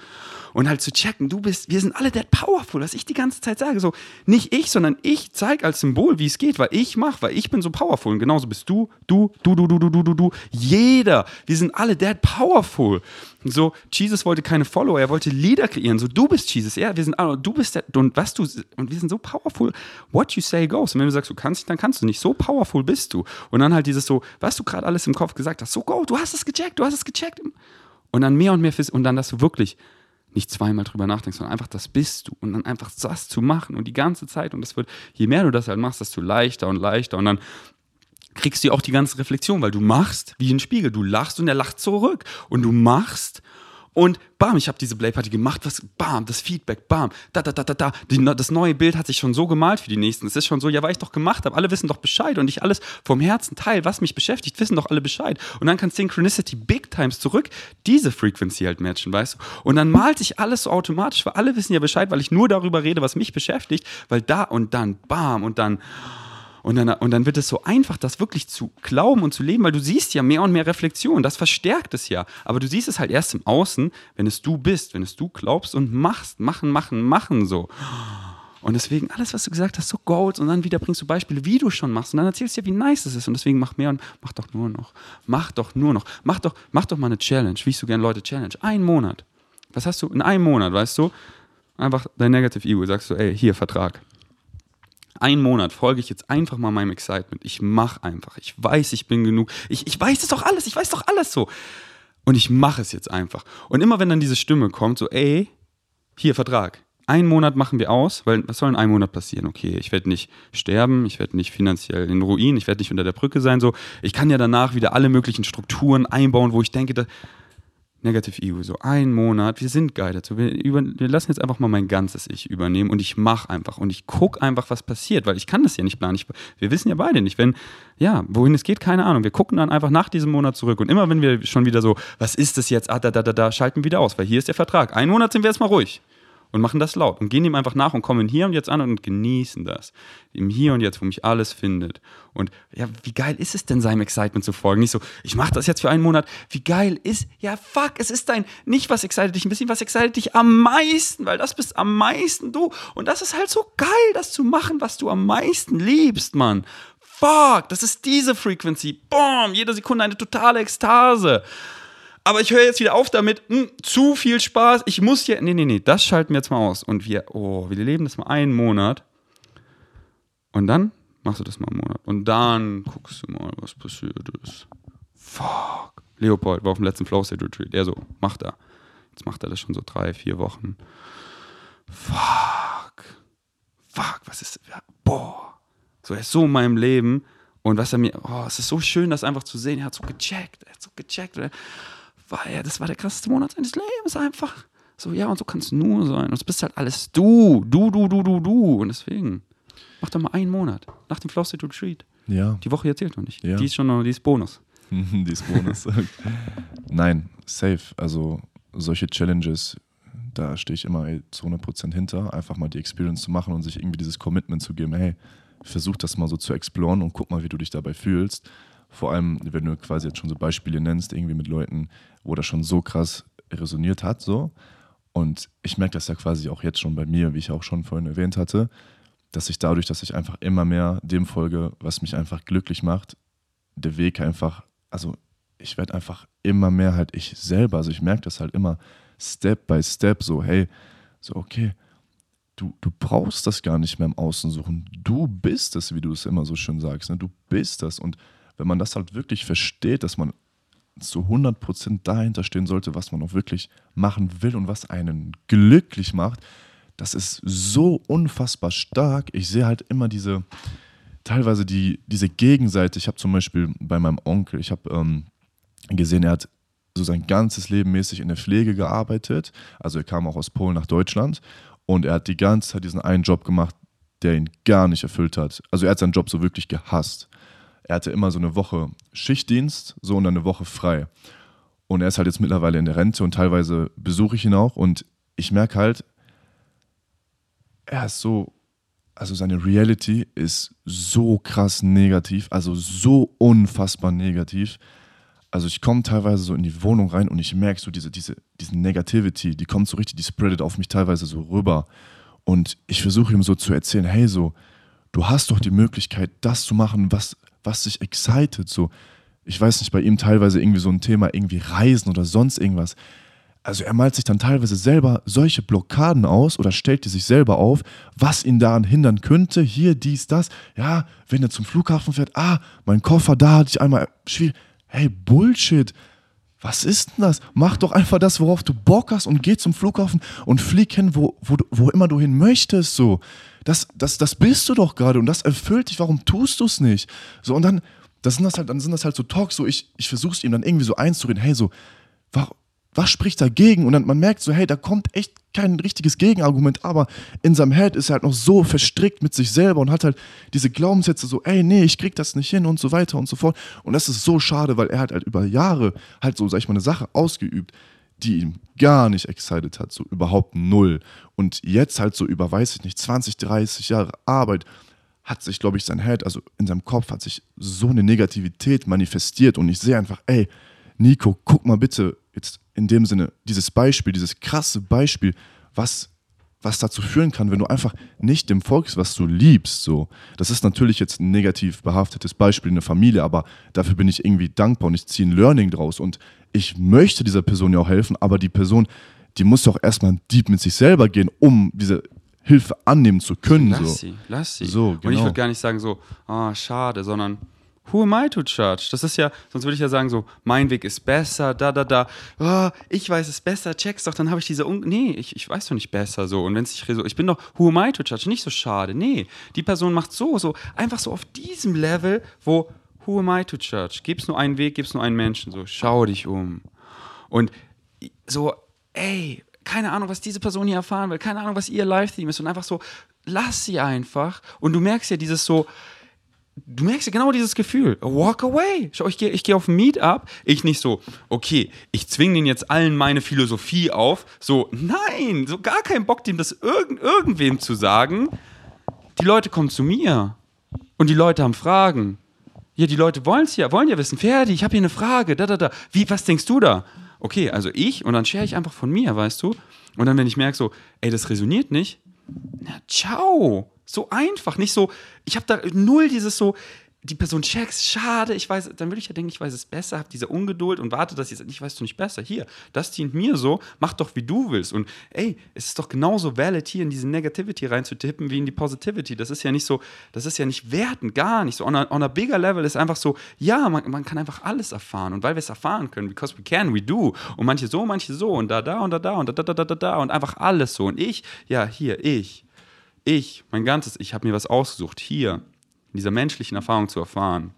Und halt zu checken, du bist, wir sind alle that powerful, was ich die ganze Zeit sage. So, nicht ich, sondern ich zeige als Symbol, wie es geht, weil ich mache, weil ich bin so powerful. Und genauso bist du, du, du, du, du, du, du, du, du. Jeder. Wir sind alle that powerful. So, Jesus wollte keine Follower, er wollte Leader kreieren. So, du bist Jesus, ja, wir sind alle, du bist der, und was du, und wir sind so powerful. What you say goes. Und wenn du sagst, du kannst nicht, dann kannst du nicht. So powerful bist du. Und dann halt dieses so, was du gerade alles im Kopf gesagt hast, so go, du hast es gecheckt, du hast es gecheckt. Und dann mehr und mehr, und dann, dass du wirklich nicht zweimal drüber nachdenkst, sondern einfach das bist du und dann einfach das zu machen und die ganze Zeit und das wird, je mehr du das halt machst, desto leichter und leichter und dann kriegst du auch die ganze Reflexion, weil du machst wie ein Spiegel, du lachst und er lacht zurück und du machst und bam, ich habe diese Playparty gemacht, was, bam, das Feedback, bam, da, da, da, da, da. Die, das neue Bild hat sich schon so gemalt für die nächsten. Es ist schon so, ja, weil ich doch gemacht habe, alle wissen doch Bescheid und ich alles vom Herzen teile, was mich beschäftigt, wissen doch alle Bescheid. Und dann kann Synchronicity Big Times zurück diese Frequency halt matchen, weißt du? Und dann malt sich alles so automatisch, weil alle wissen ja Bescheid, weil ich nur darüber rede, was mich beschäftigt, weil da und dann, bam, und dann. Und dann, und dann wird es so einfach, das wirklich zu glauben und zu leben, weil du siehst ja mehr und mehr Reflexion. Das verstärkt es ja. Aber du siehst es halt erst im Außen, wenn es du bist, wenn es du glaubst und machst. Machen, machen, machen so. Und deswegen, alles, was du gesagt hast, so Gold. Und dann wieder bringst du Beispiele, wie du schon machst. Und dann erzählst du ja, wie nice es ist. Und deswegen mach mehr und mach doch nur noch. Mach doch nur noch. Mach doch, mach doch mal eine Challenge. Wie ich so gerne Leute Challenge. Ein Monat. Was hast du in einem Monat, weißt du? Einfach dein Negative Ego. Sagst du, ey, hier, Vertrag einen Monat folge ich jetzt einfach mal meinem Excitement. Ich mache einfach. Ich weiß, ich bin genug. Ich, ich weiß es doch alles. Ich weiß doch alles so. Und ich mache es jetzt einfach. Und immer wenn dann diese Stimme kommt, so, ey, hier Vertrag. Einen Monat machen wir aus, weil was soll in einem Monat passieren? Okay, ich werde nicht sterben, ich werde nicht finanziell in Ruin, ich werde nicht unter der Brücke sein. So, ich kann ja danach wieder alle möglichen Strukturen einbauen, wo ich denke, da, Negative Ego, so ein Monat, wir sind guided, so wir, über, wir lassen jetzt einfach mal mein ganzes Ich übernehmen und ich mache einfach und ich gucke einfach, was passiert, weil ich kann das ja nicht planen. Ich, wir wissen ja beide nicht, wenn, ja, wohin es geht, keine Ahnung. Wir gucken dann einfach nach diesem Monat zurück und immer wenn wir schon wieder so, was ist das jetzt, ah, da, da, da, da, schalten wir wieder aus, weil hier ist der Vertrag. Einen Monat sind wir erstmal ruhig und machen das laut und gehen ihm einfach nach und kommen hier und jetzt an und genießen das. Im Hier und Jetzt, wo mich alles findet. Und ja, wie geil ist es denn, seinem Excitement zu folgen? Nicht so, ich mache das jetzt für einen Monat. Wie geil ist, ja, fuck, es ist dein, nicht was excited dich ein bisschen, was excited dich am meisten, weil das bist am meisten du. Und das ist halt so geil, das zu machen, was du am meisten liebst, Mann. Fuck, das ist diese Frequency. Boom, jede Sekunde eine totale Ekstase aber ich höre jetzt wieder auf damit, hm, zu viel Spaß, ich muss hier, nee, nee, nee, das schalten wir jetzt mal aus. Und wir, oh, wir leben das mal einen Monat. Und dann machst du das mal einen Monat. Und dann guckst du mal, was passiert ist. Fuck. Leopold war auf dem letzten Flow State Retreat. Er so, macht er. Jetzt macht er das schon so drei, vier Wochen. Fuck. Fuck, was ist, ja, boah. So, er ist so in meinem Leben. Und was er mir, oh, es ist so schön, das einfach zu sehen. Er hat so gecheckt, er hat so gecheckt. Weil ja, das war der krasseste Monat seines Lebens einfach. So, ja, und so kann es nur sein. Und es bist halt alles du. Du, du, du, du, du. Und deswegen, mach doch mal einen Monat nach dem Flow State Retreat. Ja. Die Woche erzählt noch nicht. Ja. Die ist schon noch, die ist Bonus. [laughs] die ist Bonus. [laughs] Nein, safe. Also solche Challenges, da stehe ich immer zu 100% hinter, einfach mal die Experience zu machen und sich irgendwie dieses Commitment zu geben, hey, versuch das mal so zu exploren und guck mal, wie du dich dabei fühlst. Vor allem, wenn du quasi jetzt schon so Beispiele nennst, irgendwie mit Leuten, wo das schon so krass resoniert hat, so. Und ich merke das ja quasi auch jetzt schon bei mir, wie ich auch schon vorhin erwähnt hatte, dass ich dadurch, dass ich einfach immer mehr dem folge, was mich einfach glücklich macht, der Weg einfach, also ich werde einfach immer mehr halt ich selber. Also ich merke das halt immer Step by Step, so, hey, so, okay, du, du brauchst das gar nicht mehr im Außen suchen. Du bist es, wie du es immer so schön sagst. Ne? Du bist das. Und wenn man das halt wirklich versteht, dass man zu 100% dahinter stehen sollte, was man auch wirklich machen will und was einen glücklich macht, das ist so unfassbar stark. Ich sehe halt immer diese, teilweise die, diese Gegenseite. Ich habe zum Beispiel bei meinem Onkel, ich habe ähm, gesehen, er hat so sein ganzes Leben mäßig in der Pflege gearbeitet. Also er kam auch aus Polen nach Deutschland und er hat die ganze Zeit diesen einen Job gemacht, der ihn gar nicht erfüllt hat. Also er hat seinen Job so wirklich gehasst. Er hatte immer so eine Woche Schichtdienst, so und dann eine Woche frei. Und er ist halt jetzt mittlerweile in der Rente und teilweise besuche ich ihn auch und ich merke halt, er ist so, also seine Reality ist so krass negativ, also so unfassbar negativ. Also ich komme teilweise so in die Wohnung rein und ich merke so diese, diese, diese Negativity, die kommt so richtig, die spreadet auf mich teilweise so rüber. Und ich versuche ihm so zu erzählen, hey, so, du hast doch die Möglichkeit, das zu machen, was, was dich excited. So, ich weiß nicht, bei ihm teilweise irgendwie so ein Thema, irgendwie Reisen oder sonst irgendwas. Also er malt sich dann teilweise selber solche Blockaden aus oder stellt die sich selber auf, was ihn daran hindern könnte. Hier, dies, das. Ja, wenn er zum Flughafen fährt, ah, mein Koffer, da hatte ich einmal schwierig. Hey, Bullshit. Was ist denn das? Mach doch einfach das, worauf du Bock hast und geh zum Flughafen und flieg hin, wo, wo, wo immer du hin möchtest. So. Das, das, das bist du doch gerade und das erfüllt dich. Warum tust du es nicht? So, und dann, das sind das halt, dann sind das halt so Talks, so ich, ich versuche es ihm dann irgendwie so einzureden, hey, so, warum, was spricht dagegen? Und dann man merkt so, hey, da kommt echt kein richtiges Gegenargument, aber in seinem Head ist er halt noch so verstrickt mit sich selber und hat halt diese Glaubenssätze so, ey, nee, ich krieg das nicht hin und so weiter und so fort. Und das ist so schade, weil er hat halt über Jahre halt so, sag ich mal, eine Sache ausgeübt, die ihn gar nicht excited hat, so überhaupt null. Und jetzt halt so über, weiß ich nicht, 20, 30 Jahre Arbeit hat sich, glaube ich, sein Head, also in seinem Kopf hat sich so eine Negativität manifestiert und ich sehe einfach, ey, Nico, guck mal bitte, jetzt in dem Sinne, dieses Beispiel, dieses krasse Beispiel, was, was dazu führen kann, wenn du einfach nicht dem folgst, was du liebst. So. Das ist natürlich jetzt ein negativ behaftetes Beispiel in der Familie, aber dafür bin ich irgendwie dankbar und ich ziehe ein Learning draus. Und ich möchte dieser Person ja auch helfen, aber die Person, die muss doch erstmal deep mit sich selber gehen, um diese Hilfe annehmen zu können. Lass so. sie, lass sie. So, Und ich genau. würde gar nicht sagen so, ah, schade, sondern who am I to judge? Das ist ja, sonst würde ich ja sagen so, mein Weg ist besser, da, da, da, ah, ich weiß es besser, check's doch, dann habe ich diese, Un nee, ich, ich weiß doch nicht besser so. Und wenn es sich so, ich bin doch, who am I to judge? Nicht so schade, nee. Die Person macht so, so, einfach so auf diesem Level, wo, who am I to judge? Gib's nur einen Weg, gib's nur einen Menschen, so, schau dich um. Und so, ey, keine Ahnung, was diese Person hier erfahren will, keine Ahnung, was ihr Live-Theme ist und einfach so, lass sie einfach. Und du merkst ja dieses so, du merkst ja genau dieses Gefühl, walk away. Schau, ich gehe ich geh auf ein Meetup, ich nicht so, okay, ich zwinge denen jetzt allen meine Philosophie auf, so, nein, so gar keinen Bock, dem das irgend, irgendwem zu sagen. Die Leute kommen zu mir und die Leute haben Fragen. Ja, die Leute wollen es ja, wollen ja wissen, Ferdi, ich habe hier eine Frage, da, da, da. Wie, was denkst du da? Okay, also ich und dann share ich einfach von mir, weißt du? Und dann, wenn ich merke so, ey, das resoniert nicht, na, ciao. So einfach, nicht so, ich habe da null dieses so, die Person checkt, schade, ich weiß, dann würde ich ja denken, ich weiß es besser, habe diese Ungeduld und warte, dass sie ich weiß du nicht besser. Hier, das dient mir so, mach doch wie du willst. Und ey, es ist doch genauso valid, hier in diese Negativity reinzutippen, wie in die Positivity. Das ist ja nicht so, das ist ja nicht wertend, gar nicht so. On a, on a bigger level ist einfach so, ja, man, man kann einfach alles erfahren. Und weil wir es erfahren können, because we can, we do. Und manche so, manche so und da, da und da, da und da, da, da, da, da, da und einfach alles so. Und ich, ja, hier, ich, ich, mein ganzes, ich habe mir was ausgesucht, hier in dieser menschlichen Erfahrung zu erfahren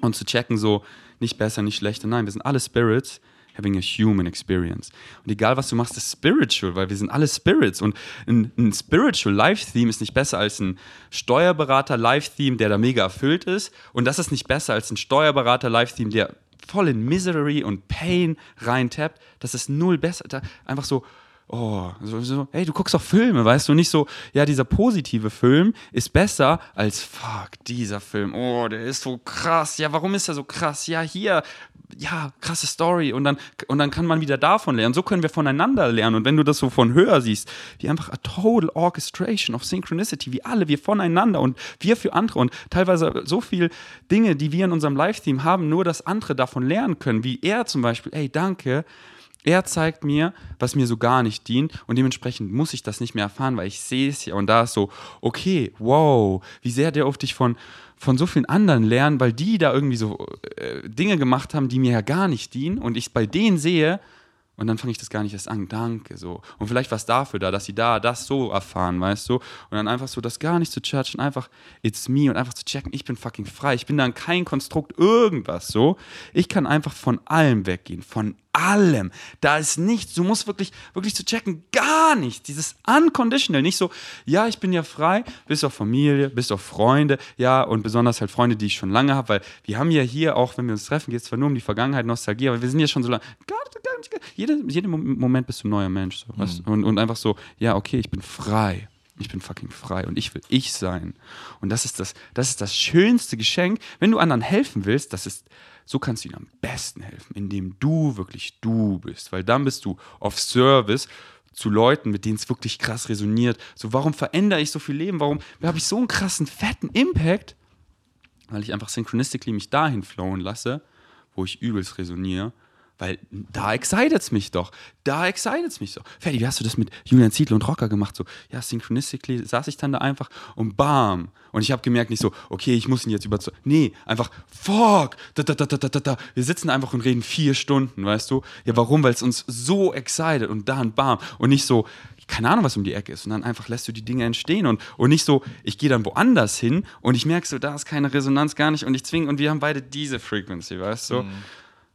und zu checken, so nicht besser, nicht schlechter. Nein, wir sind alle Spirits having a human experience. Und egal, was du machst, ist spiritual, weil wir sind alle Spirits. Und ein, ein spiritual Life-Theme ist nicht besser als ein Steuerberater-Life-Theme, der da mega erfüllt ist. Und das ist nicht besser als ein Steuerberater-Life-Theme, der voll in Misery und Pain reintappt. Das ist null besser. Da einfach so, oh, so, so, hey, du guckst doch Filme, weißt du, nicht so, ja, dieser positive Film ist besser als, fuck, dieser Film, oh, der ist so krass, ja, warum ist er so krass? Ja, hier, ja, krasse Story. Und dann, und dann kann man wieder davon lernen. So können wir voneinander lernen. Und wenn du das so von höher siehst, wie einfach a total orchestration of synchronicity, wie alle, wir voneinander und wir für andere und teilweise so viel Dinge, die wir in unserem Live-Team haben, nur dass andere davon lernen können, wie er zum Beispiel, ey, danke, er zeigt mir, was mir so gar nicht dient und dementsprechend muss ich das nicht mehr erfahren, weil ich sehe es ja und da ist so, okay, wow, wie sehr der auf dich von, von so vielen anderen lernen, weil die da irgendwie so äh, Dinge gemacht haben, die mir ja gar nicht dienen und ich bei denen sehe, und dann fange ich das gar nicht erst an, danke, so. Und vielleicht war es dafür da, dass sie da das so erfahren, weißt du? Und dann einfach so das gar nicht zu judgen, einfach it's me und einfach zu checken, ich bin fucking frei. Ich bin dann kein Konstrukt, irgendwas, so. Ich kann einfach von allem weggehen, von allem. Da ist nichts, du musst wirklich, wirklich zu checken, gar nichts. Dieses unconditional, nicht so, ja, ich bin ja frei, bis auf Familie, bis auf Freunde, ja, und besonders halt Freunde, die ich schon lange habe, weil wir haben ja hier auch, wenn wir uns treffen, geht es zwar nur um die Vergangenheit, Nostalgie, aber wir sind ja schon so lange, gar, gar nicht, jeden, jeden Moment bist du ein neuer Mensch. So, mhm. und, und einfach so, ja, okay, ich bin frei. Ich bin fucking frei und ich will ich sein. Und das ist das, das ist das schönste Geschenk. Wenn du anderen helfen willst, das ist, so kannst du ihnen am besten helfen, indem du wirklich du bist. Weil dann bist du auf Service zu Leuten, mit denen es wirklich krass resoniert. So, warum verändere ich so viel Leben? Warum habe ich so einen krassen, fetten Impact? Weil ich einfach synchronistically mich dahin flowen lasse, wo ich übelst resoniere weil da excited es mich doch. Da excited es mich doch. Ferdi, wie hast du das mit Julian Ziedler und Rocker gemacht? So, ja, synchronistically saß ich dann da einfach und bam. Und ich habe gemerkt, nicht so, okay, ich muss ihn jetzt überzeugen. Nee, einfach, fuck, da, da, da, da, da, da. Wir sitzen einfach und reden vier Stunden, weißt du? Ja, warum? Weil es uns so excited und dann bam. Und nicht so, keine Ahnung, was um die Ecke ist. Und dann einfach lässt du die Dinge entstehen und, und nicht so, ich gehe dann woanders hin und ich merke so, da ist keine Resonanz gar nicht und ich zwinge und wir haben beide diese Frequency, weißt du? Mhm.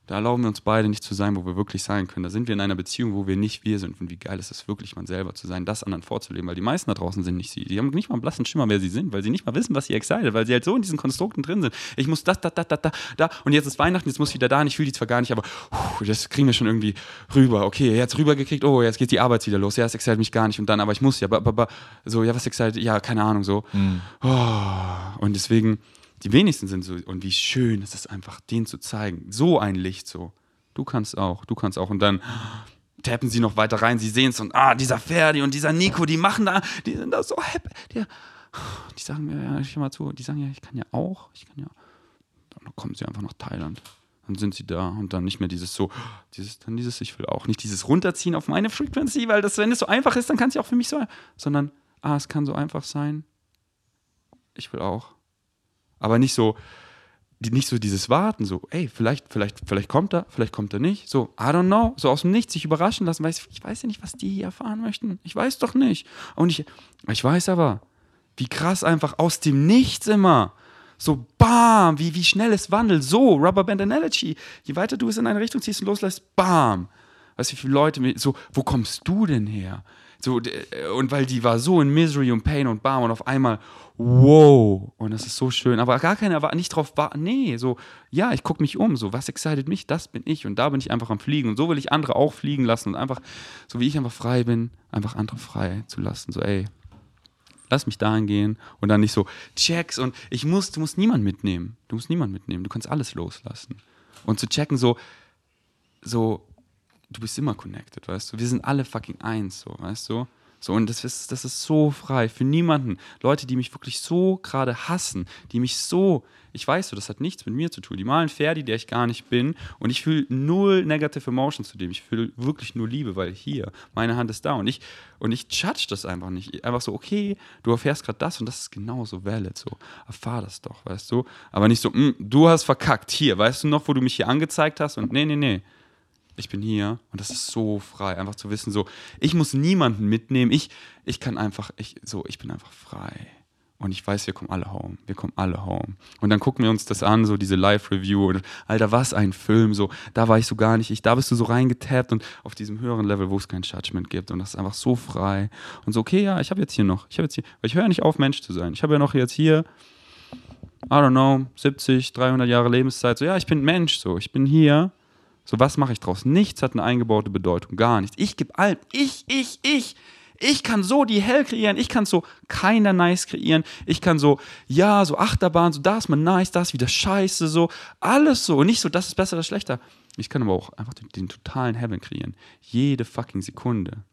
Da erlauben wir uns beide nicht zu sein, wo wir wirklich sein können. Da sind wir in einer Beziehung, wo wir nicht wir sind. Und wie geil ist es wirklich, man selber zu sein, das anderen vorzuleben. Weil die meisten da draußen sind nicht sie. Die haben nicht mal einen blassen Schimmer, wer sie sind, weil sie nicht mal wissen, was sie excited, weil sie halt so in diesen Konstrukten drin sind. Ich muss das, da, da, da, da, da. Und jetzt ist Weihnachten, jetzt muss ich wieder da. Und ich fühle die zwar gar nicht, aber puh, das kriegen wir schon irgendwie rüber. Okay, jetzt rübergekriegt. Oh, jetzt geht die Arbeit wieder los. Ja, es excited mich gar nicht. Und dann, aber ich muss ja. So, ja, was excited? Ja, keine Ahnung, so. Mhm. Oh, und deswegen die wenigsten sind so, und wie schön ist es einfach, denen zu zeigen. So ein Licht so. Du kannst auch, du kannst auch. Und dann tappen sie noch weiter rein, sie sehen es und ah, dieser Ferdi und dieser Nico, die machen da, die sind da so happy. Die, die sagen mir, ja, ich mal zu, die sagen ja, ich kann ja auch, ich kann ja. Dann kommen sie einfach nach Thailand. Dann sind sie da und dann nicht mehr dieses so, dieses, dann dieses, ich will auch. Nicht dieses runterziehen auf meine Frequency, weil das, wenn es so einfach ist, dann kann es ja auch für mich so, sondern, ah, es kann so einfach sein. Ich will auch aber nicht so, nicht so dieses Warten, so, ey, vielleicht, vielleicht, vielleicht kommt er, vielleicht kommt er nicht. So, I don't know, so aus dem Nichts sich überraschen lassen, weil ich, ich weiß ja nicht, was die hier erfahren möchten. Ich weiß doch nicht. Und ich, ich weiß aber, wie krass einfach aus dem Nichts immer. So, bam, wie, wie schnell es wandelt. So, Rubberband Analogy. Je weiter du es in eine Richtung ziehst und loslässt, bam. Weißt du, wie viele Leute, so, wo kommst du denn her? So, und weil die war so in Misery und Pain und bam und auf einmal, wow, und das ist so schön. Aber gar keiner war nicht drauf, war, nee, so, ja, ich gucke mich um, so, was excited mich, das bin ich. Und da bin ich einfach am Fliegen. Und so will ich andere auch fliegen lassen und einfach, so wie ich einfach frei bin, einfach andere frei zu lassen. So, ey, lass mich dahin gehen und dann nicht so checks und ich muss, du musst niemanden mitnehmen. Du musst niemanden mitnehmen. Du kannst alles loslassen. Und zu checken, so, so, du bist immer connected, weißt du? Wir sind alle fucking eins, so, weißt du? So, und das ist, das ist so frei für niemanden. Leute, die mich wirklich so gerade hassen, die mich so, ich weiß so, das hat nichts mit mir zu tun. Die malen Ferdi, der ich gar nicht bin. Und ich fühle null negative Emotions zu dem. Ich fühle wirklich nur Liebe, weil hier, meine Hand ist da. Und ich, und ich judge das einfach nicht. Einfach so, okay, du erfährst gerade das und das ist genauso valid. So, erfahr das doch, weißt du? Aber nicht so, mm, du hast verkackt. Hier, weißt du noch, wo du mich hier angezeigt hast? Und nee, nee, nee ich bin hier und das ist so frei, einfach zu wissen, so, ich muss niemanden mitnehmen, ich, ich kann einfach, ich, so, ich bin einfach frei. Und ich weiß, wir kommen alle home. Wir kommen alle home. Und dann gucken wir uns das an, so diese Live-Review. Und Alter, was ein Film. So, da war ich so gar nicht. Ich, da bist du so reingetappt und auf diesem höheren Level, wo es kein Judgment gibt. Und das ist einfach so frei. Und so, okay, ja, ich habe jetzt hier noch. Ich habe jetzt hier, weil ich höre ja nicht auf, Mensch zu sein. Ich habe ja noch jetzt hier, I don't know, 70, 300 Jahre Lebenszeit. So, ja, ich bin Mensch. So, ich bin hier so, was mache ich draus? Nichts hat eine eingebaute Bedeutung, gar nichts. Ich gebe allem, ich, ich, ich. Ich kann so die Hell kreieren, ich kann so keiner nice kreieren, ich kann so, ja, so Achterbahn, so da ist man nice, da ist wieder scheiße, so, alles so. Und nicht so, das ist besser, das ist schlechter. Ich kann aber auch einfach den, den totalen Heaven kreieren. Jede fucking Sekunde.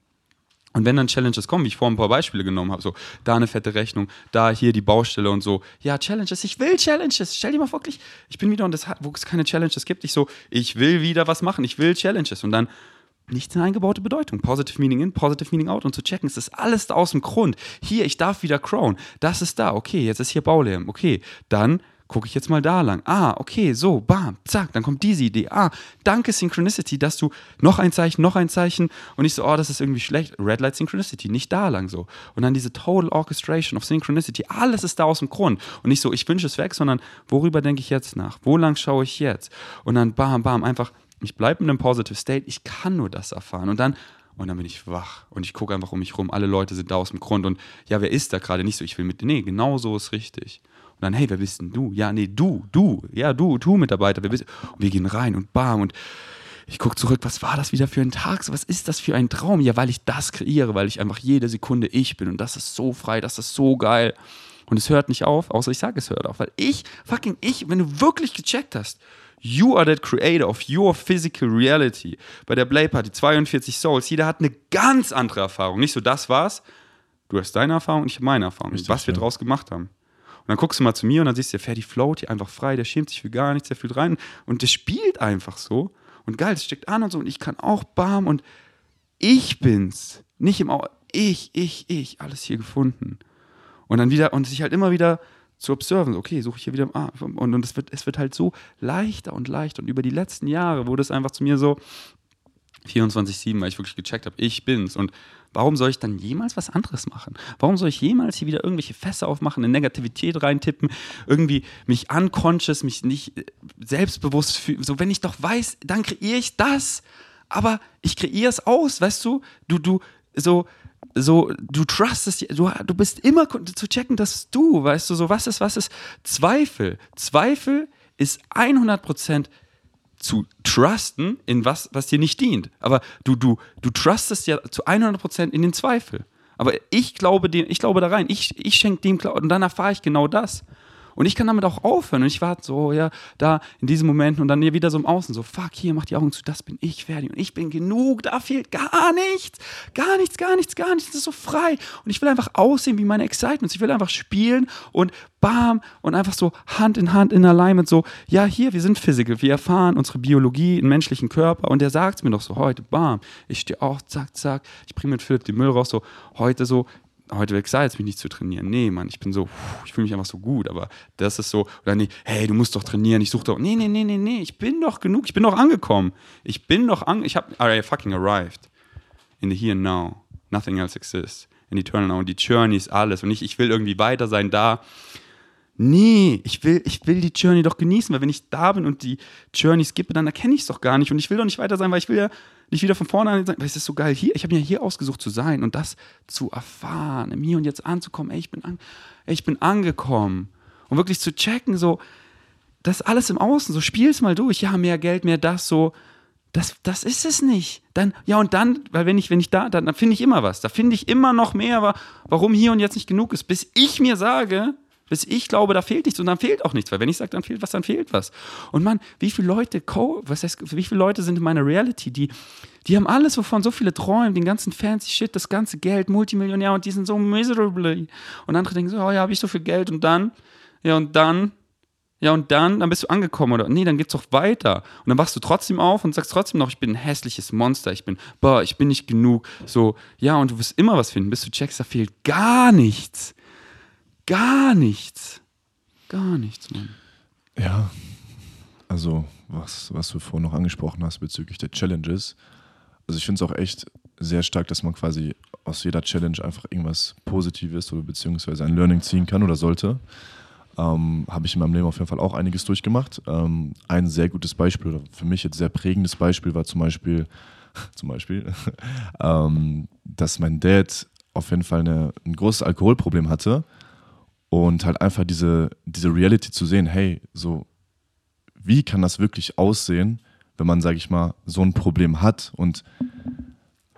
Und wenn dann Challenges kommen, wie ich vorhin ein paar Beispiele genommen habe, so da eine fette Rechnung, da hier die Baustelle und so, ja, Challenges, ich will Challenges. Stell dir mal vor, wirklich, ich bin wieder und das, wo es keine Challenges gibt, ich so, ich will wieder was machen, ich will Challenges. Und dann nichts eine eingebaute Bedeutung. Positive Meaning in, Positive Meaning out und zu checken, es ist alles aus dem Grund. Hier, ich darf wieder crown. Das ist da, okay, jetzt ist hier Baulärm, okay, dann gucke ich jetzt mal da lang. Ah, okay, so, bam, zack, dann kommt diese Idee. Ah, danke Synchronicity, dass du noch ein Zeichen, noch ein Zeichen und ich so, oh, das ist irgendwie schlecht. Red Light Synchronicity, nicht da lang so. Und dann diese Total Orchestration of Synchronicity, alles ist da aus dem Grund. Und nicht so, ich wünsche es weg, sondern worüber denke ich jetzt nach? Wo lang schaue ich jetzt? Und dann bam, bam, einfach, ich bleibe in einem Positive State, ich kann nur das erfahren. Und dann und dann bin ich wach und ich gucke einfach um mich rum. Alle Leute sind da aus dem Grund und ja, wer ist da gerade? Nicht so, ich will mit. Nee, genau so ist richtig. Und dann, hey, wer bist denn du? Ja, nee, du, du, ja, du, du Mitarbeiter, wer bist Und wir gehen rein und bam und ich gucke zurück, was war das wieder für ein Tag? So, was ist das für ein Traum? Ja, weil ich das kreiere, weil ich einfach jede Sekunde ich bin und das ist so frei, das ist so geil. Und es hört nicht auf, außer ich sage, es hört auf, weil ich, fucking ich, wenn du wirklich gecheckt hast, You are that creator of your physical reality. Bei der Play Party 42 Souls, jeder hat eine ganz andere Erfahrung. Nicht so, das war's. Du hast deine Erfahrung, ich habe meine Erfahrung. Richtig, was wir ja. draus gemacht haben. Und dann guckst du mal zu mir und dann siehst du, der Ferdi float hier einfach frei, der schämt sich für gar nichts, der fühlt rein und der spielt einfach so. Und geil, das steckt an und so und ich kann auch bam und ich bin's. Nicht im Auge, ich, ich, ich, alles hier gefunden. Und dann wieder, und sich halt immer wieder zu observen, okay, suche ich hier wieder, ah, und, und es, wird, es wird halt so leichter und leichter. Und über die letzten Jahre wurde es einfach zu mir so 24-7, weil ich wirklich gecheckt habe, ich bin's. Und Warum soll ich dann jemals was anderes machen? Warum soll ich jemals hier wieder irgendwelche Fässer aufmachen, in Negativität reintippen, irgendwie mich unconscious, mich nicht äh, selbstbewusst fühlen? So, wenn ich doch weiß, dann kreiere ich das. Aber ich kreiere es aus, weißt du? Du, du, so, so, du trustest, du, du bist immer zu checken, dass du, weißt du, so, was ist, was ist Zweifel? Zweifel ist 100 Prozent zu trusten in was, was dir nicht dient. Aber du, du, du trustest ja zu 100% in den Zweifel. Aber ich glaube, dem, ich glaube da rein. Ich, ich schenke dem und dann erfahre ich genau das. Und ich kann damit auch aufhören. Und ich warte so, ja, da in diesem Moment und dann wieder so im Außen, so, fuck, hier, mach die Augen zu, das bin ich, fertig. Und ich bin genug, da fehlt gar nichts. Gar nichts, gar nichts, gar nichts. Das ist so frei. Und ich will einfach aussehen wie meine Excitements. Ich will einfach spielen und bam und einfach so Hand in Hand in Alignment so, ja, hier, wir sind Physical, wir erfahren unsere Biologie im menschlichen Körper und der sagt es mir doch so, heute, bam, ich stehe auch, zack, zack, ich bringe mit Philipp den Müll raus, so, heute so, heute weg sei jetzt mich nicht zu trainieren. Nee, Mann, ich bin so, ich fühle mich einfach so gut, aber das ist so, oder nee, hey, du musst doch trainieren, ich suche doch, nee, nee, nee, nee, nee, ich bin doch genug, ich bin doch angekommen. Ich bin doch an, ich habe, I fucking arrived. In the here and now. Nothing else exists. In eternal now. Und die Journey ist alles. Und ich, ich will irgendwie weiter sein da. Nee, ich will, ich will die Journey doch genießen, weil wenn ich da bin und die Journey skippe, dann erkenne ich es doch gar nicht. Und ich will doch nicht weiter sein, weil ich will ja nicht wieder von vorne an sagen, es ist so geil hier, ich habe mir hier ausgesucht zu sein und das zu erfahren, im Hier und Jetzt anzukommen, ey, ich bin, an, ey, ich bin angekommen. Und wirklich zu checken, so, das alles im Außen, so spiel's mal durch, ja, mehr Geld, mehr das, so, das, das ist es nicht. Dann, ja, und dann, weil wenn ich, wenn ich da, dann, dann finde ich immer was. Da finde ich immer noch mehr, warum hier und jetzt nicht genug ist, bis ich mir sage, Bis ich glaube, da fehlt nichts und dann fehlt auch nichts, weil wenn ich sage, dann fehlt was, dann fehlt was. Und Mann, wie viele Leute, was heißt, wie viele Leute sind in meiner Reality, die, die haben alles, wovon so viele träumen, den ganzen fancy Shit, das ganze Geld, Multimillionär und die sind so miserably. Und andere denken so, oh ja, habe ich so viel Geld und dann, ja und dann, ja, und dann, dann bist du angekommen oder nee, dann geht's doch weiter. Und dann wachst du trotzdem auf und sagst trotzdem noch, ich bin ein hässliches Monster, ich bin, boah, ich bin nicht genug. So, ja, und du wirst immer was finden, bis du checkst, da fehlt gar nichts. Gar nichts. Gar nichts, Mann. Ja, also was, was du vorhin noch angesprochen hast bezüglich der Challenges. Also ich finde es auch echt sehr stark, dass man quasi aus jeder Challenge einfach irgendwas Positives oder beziehungsweise ein Learning ziehen kann oder sollte ähm, habe ich in meinem Leben auf jeden Fall auch einiges durchgemacht. Ähm, ein sehr gutes Beispiel oder für mich jetzt sehr prägendes Beispiel war zum Beispiel, [laughs] zum Beispiel [laughs] ähm, dass mein Dad auf jeden Fall eine, ein großes Alkoholproblem hatte und halt einfach diese, diese Reality zu sehen, hey, so, wie kann das wirklich aussehen, wenn man, sage ich mal, so ein Problem hat und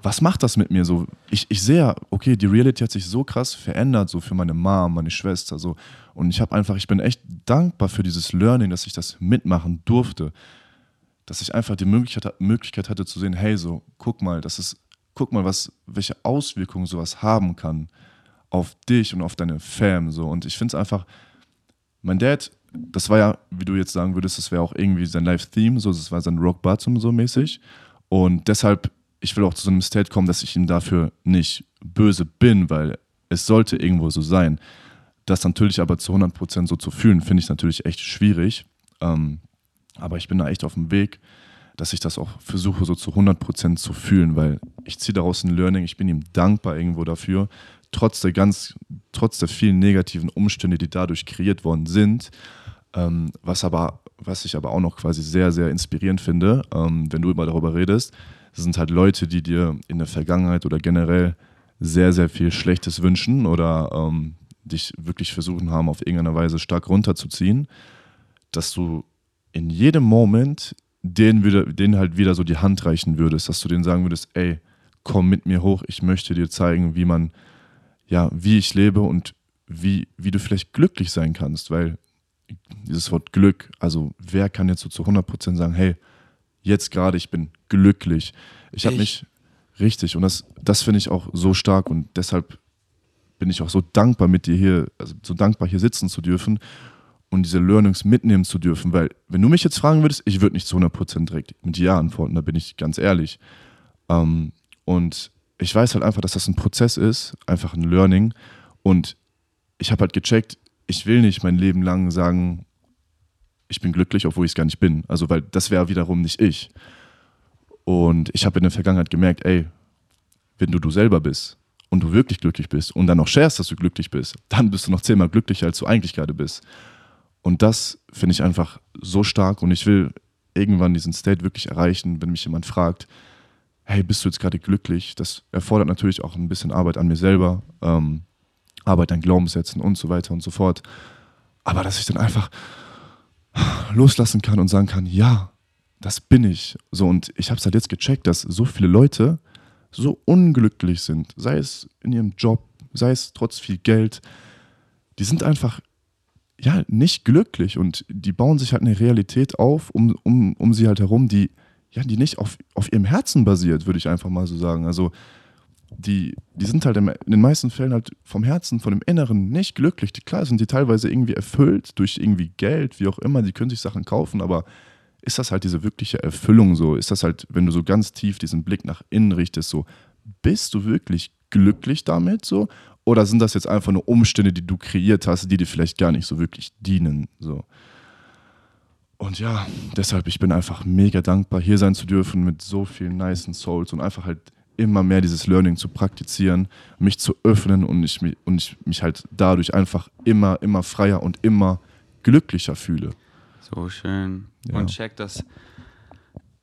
was macht das mit mir so? Ich, ich sehe, okay, die Reality hat sich so krass verändert, so für meine Mom, meine Schwester, so. Und ich habe einfach, ich bin echt dankbar für dieses Learning, dass ich das mitmachen durfte. Dass ich einfach die Möglichkeit, Möglichkeit hatte zu sehen, hey, so, guck mal, das ist, guck mal, was, welche Auswirkungen sowas haben kann auf dich und auf deine Fam, so. Und ich finde es einfach, mein Dad, das war ja, wie du jetzt sagen würdest, das wäre auch irgendwie sein Live-Theme, so, das war sein Rock Bottom so mäßig. Und deshalb ich will auch zu so einem State kommen, dass ich ihm dafür nicht böse bin, weil es sollte irgendwo so sein. Das natürlich aber zu 100% so zu fühlen, finde ich natürlich echt schwierig. Ähm, aber ich bin da echt auf dem Weg, dass ich das auch versuche, so zu 100% zu fühlen, weil ich ziehe daraus ein Learning. Ich bin ihm dankbar irgendwo dafür, trotz der ganz, trotz der vielen negativen Umstände, die dadurch kreiert worden sind. Ähm, was aber, was ich aber auch noch quasi sehr, sehr inspirierend finde, ähm, wenn du immer darüber redest, sind halt Leute, die dir in der Vergangenheit oder generell sehr, sehr viel Schlechtes wünschen oder ähm, dich wirklich versuchen haben, auf irgendeine Weise stark runterzuziehen, dass du in jedem Moment denen, wieder, denen halt wieder so die Hand reichen würdest, dass du denen sagen würdest, ey, komm mit mir hoch, ich möchte dir zeigen, wie man, ja, wie ich lebe und wie, wie du vielleicht glücklich sein kannst, weil dieses Wort Glück, also wer kann jetzt so zu 100% sagen, hey, jetzt gerade, ich bin glücklich. Ich habe mich richtig und das, das finde ich auch so stark und deshalb bin ich auch so dankbar mit dir hier, also so dankbar hier sitzen zu dürfen und diese Learnings mitnehmen zu dürfen, weil wenn du mich jetzt fragen würdest, ich würde nicht zu 100% direkt mit Ja antworten, da bin ich ganz ehrlich. Ähm, und ich weiß halt einfach, dass das ein Prozess ist, einfach ein Learning und ich habe halt gecheckt, ich will nicht mein Leben lang sagen, ich bin glücklich, obwohl ich es gar nicht bin. Also, weil das wäre wiederum nicht ich. Und ich habe in der Vergangenheit gemerkt, ey, wenn du du selber bist und du wirklich glücklich bist und dann noch sharest, dass du glücklich bist, dann bist du noch zehnmal glücklicher, als du eigentlich gerade bist. Und das finde ich einfach so stark und ich will irgendwann diesen State wirklich erreichen, wenn mich jemand fragt, hey, bist du jetzt gerade glücklich? Das erfordert natürlich auch ein bisschen Arbeit an mir selber, ähm, Arbeit an Glaubenssätzen und so weiter und so fort. Aber dass ich dann einfach loslassen kann und sagen kann, ja, das bin ich. So, und ich habe es halt jetzt gecheckt, dass so viele Leute so unglücklich sind, sei es in ihrem Job, sei es trotz viel Geld, die sind einfach ja nicht glücklich und die bauen sich halt eine Realität auf, um, um, um sie halt herum, die ja, die nicht auf, auf ihrem Herzen basiert, würde ich einfach mal so sagen. Also die, die sind halt in den meisten Fällen halt vom Herzen, von dem Inneren nicht glücklich. Klar sind die teilweise irgendwie erfüllt durch irgendwie Geld, wie auch immer, die können sich Sachen kaufen, aber ist das halt diese wirkliche Erfüllung so? Ist das halt, wenn du so ganz tief diesen Blick nach innen richtest, so, bist du wirklich glücklich damit so? Oder sind das jetzt einfach nur Umstände, die du kreiert hast, die dir vielleicht gar nicht so wirklich dienen? So. Und ja, deshalb, ich bin einfach mega dankbar, hier sein zu dürfen mit so vielen nice Souls und einfach halt immer mehr dieses Learning zu praktizieren, mich zu öffnen und ich, und ich mich halt dadurch einfach immer, immer freier und immer glücklicher fühle. So schön. Ja. Und check das.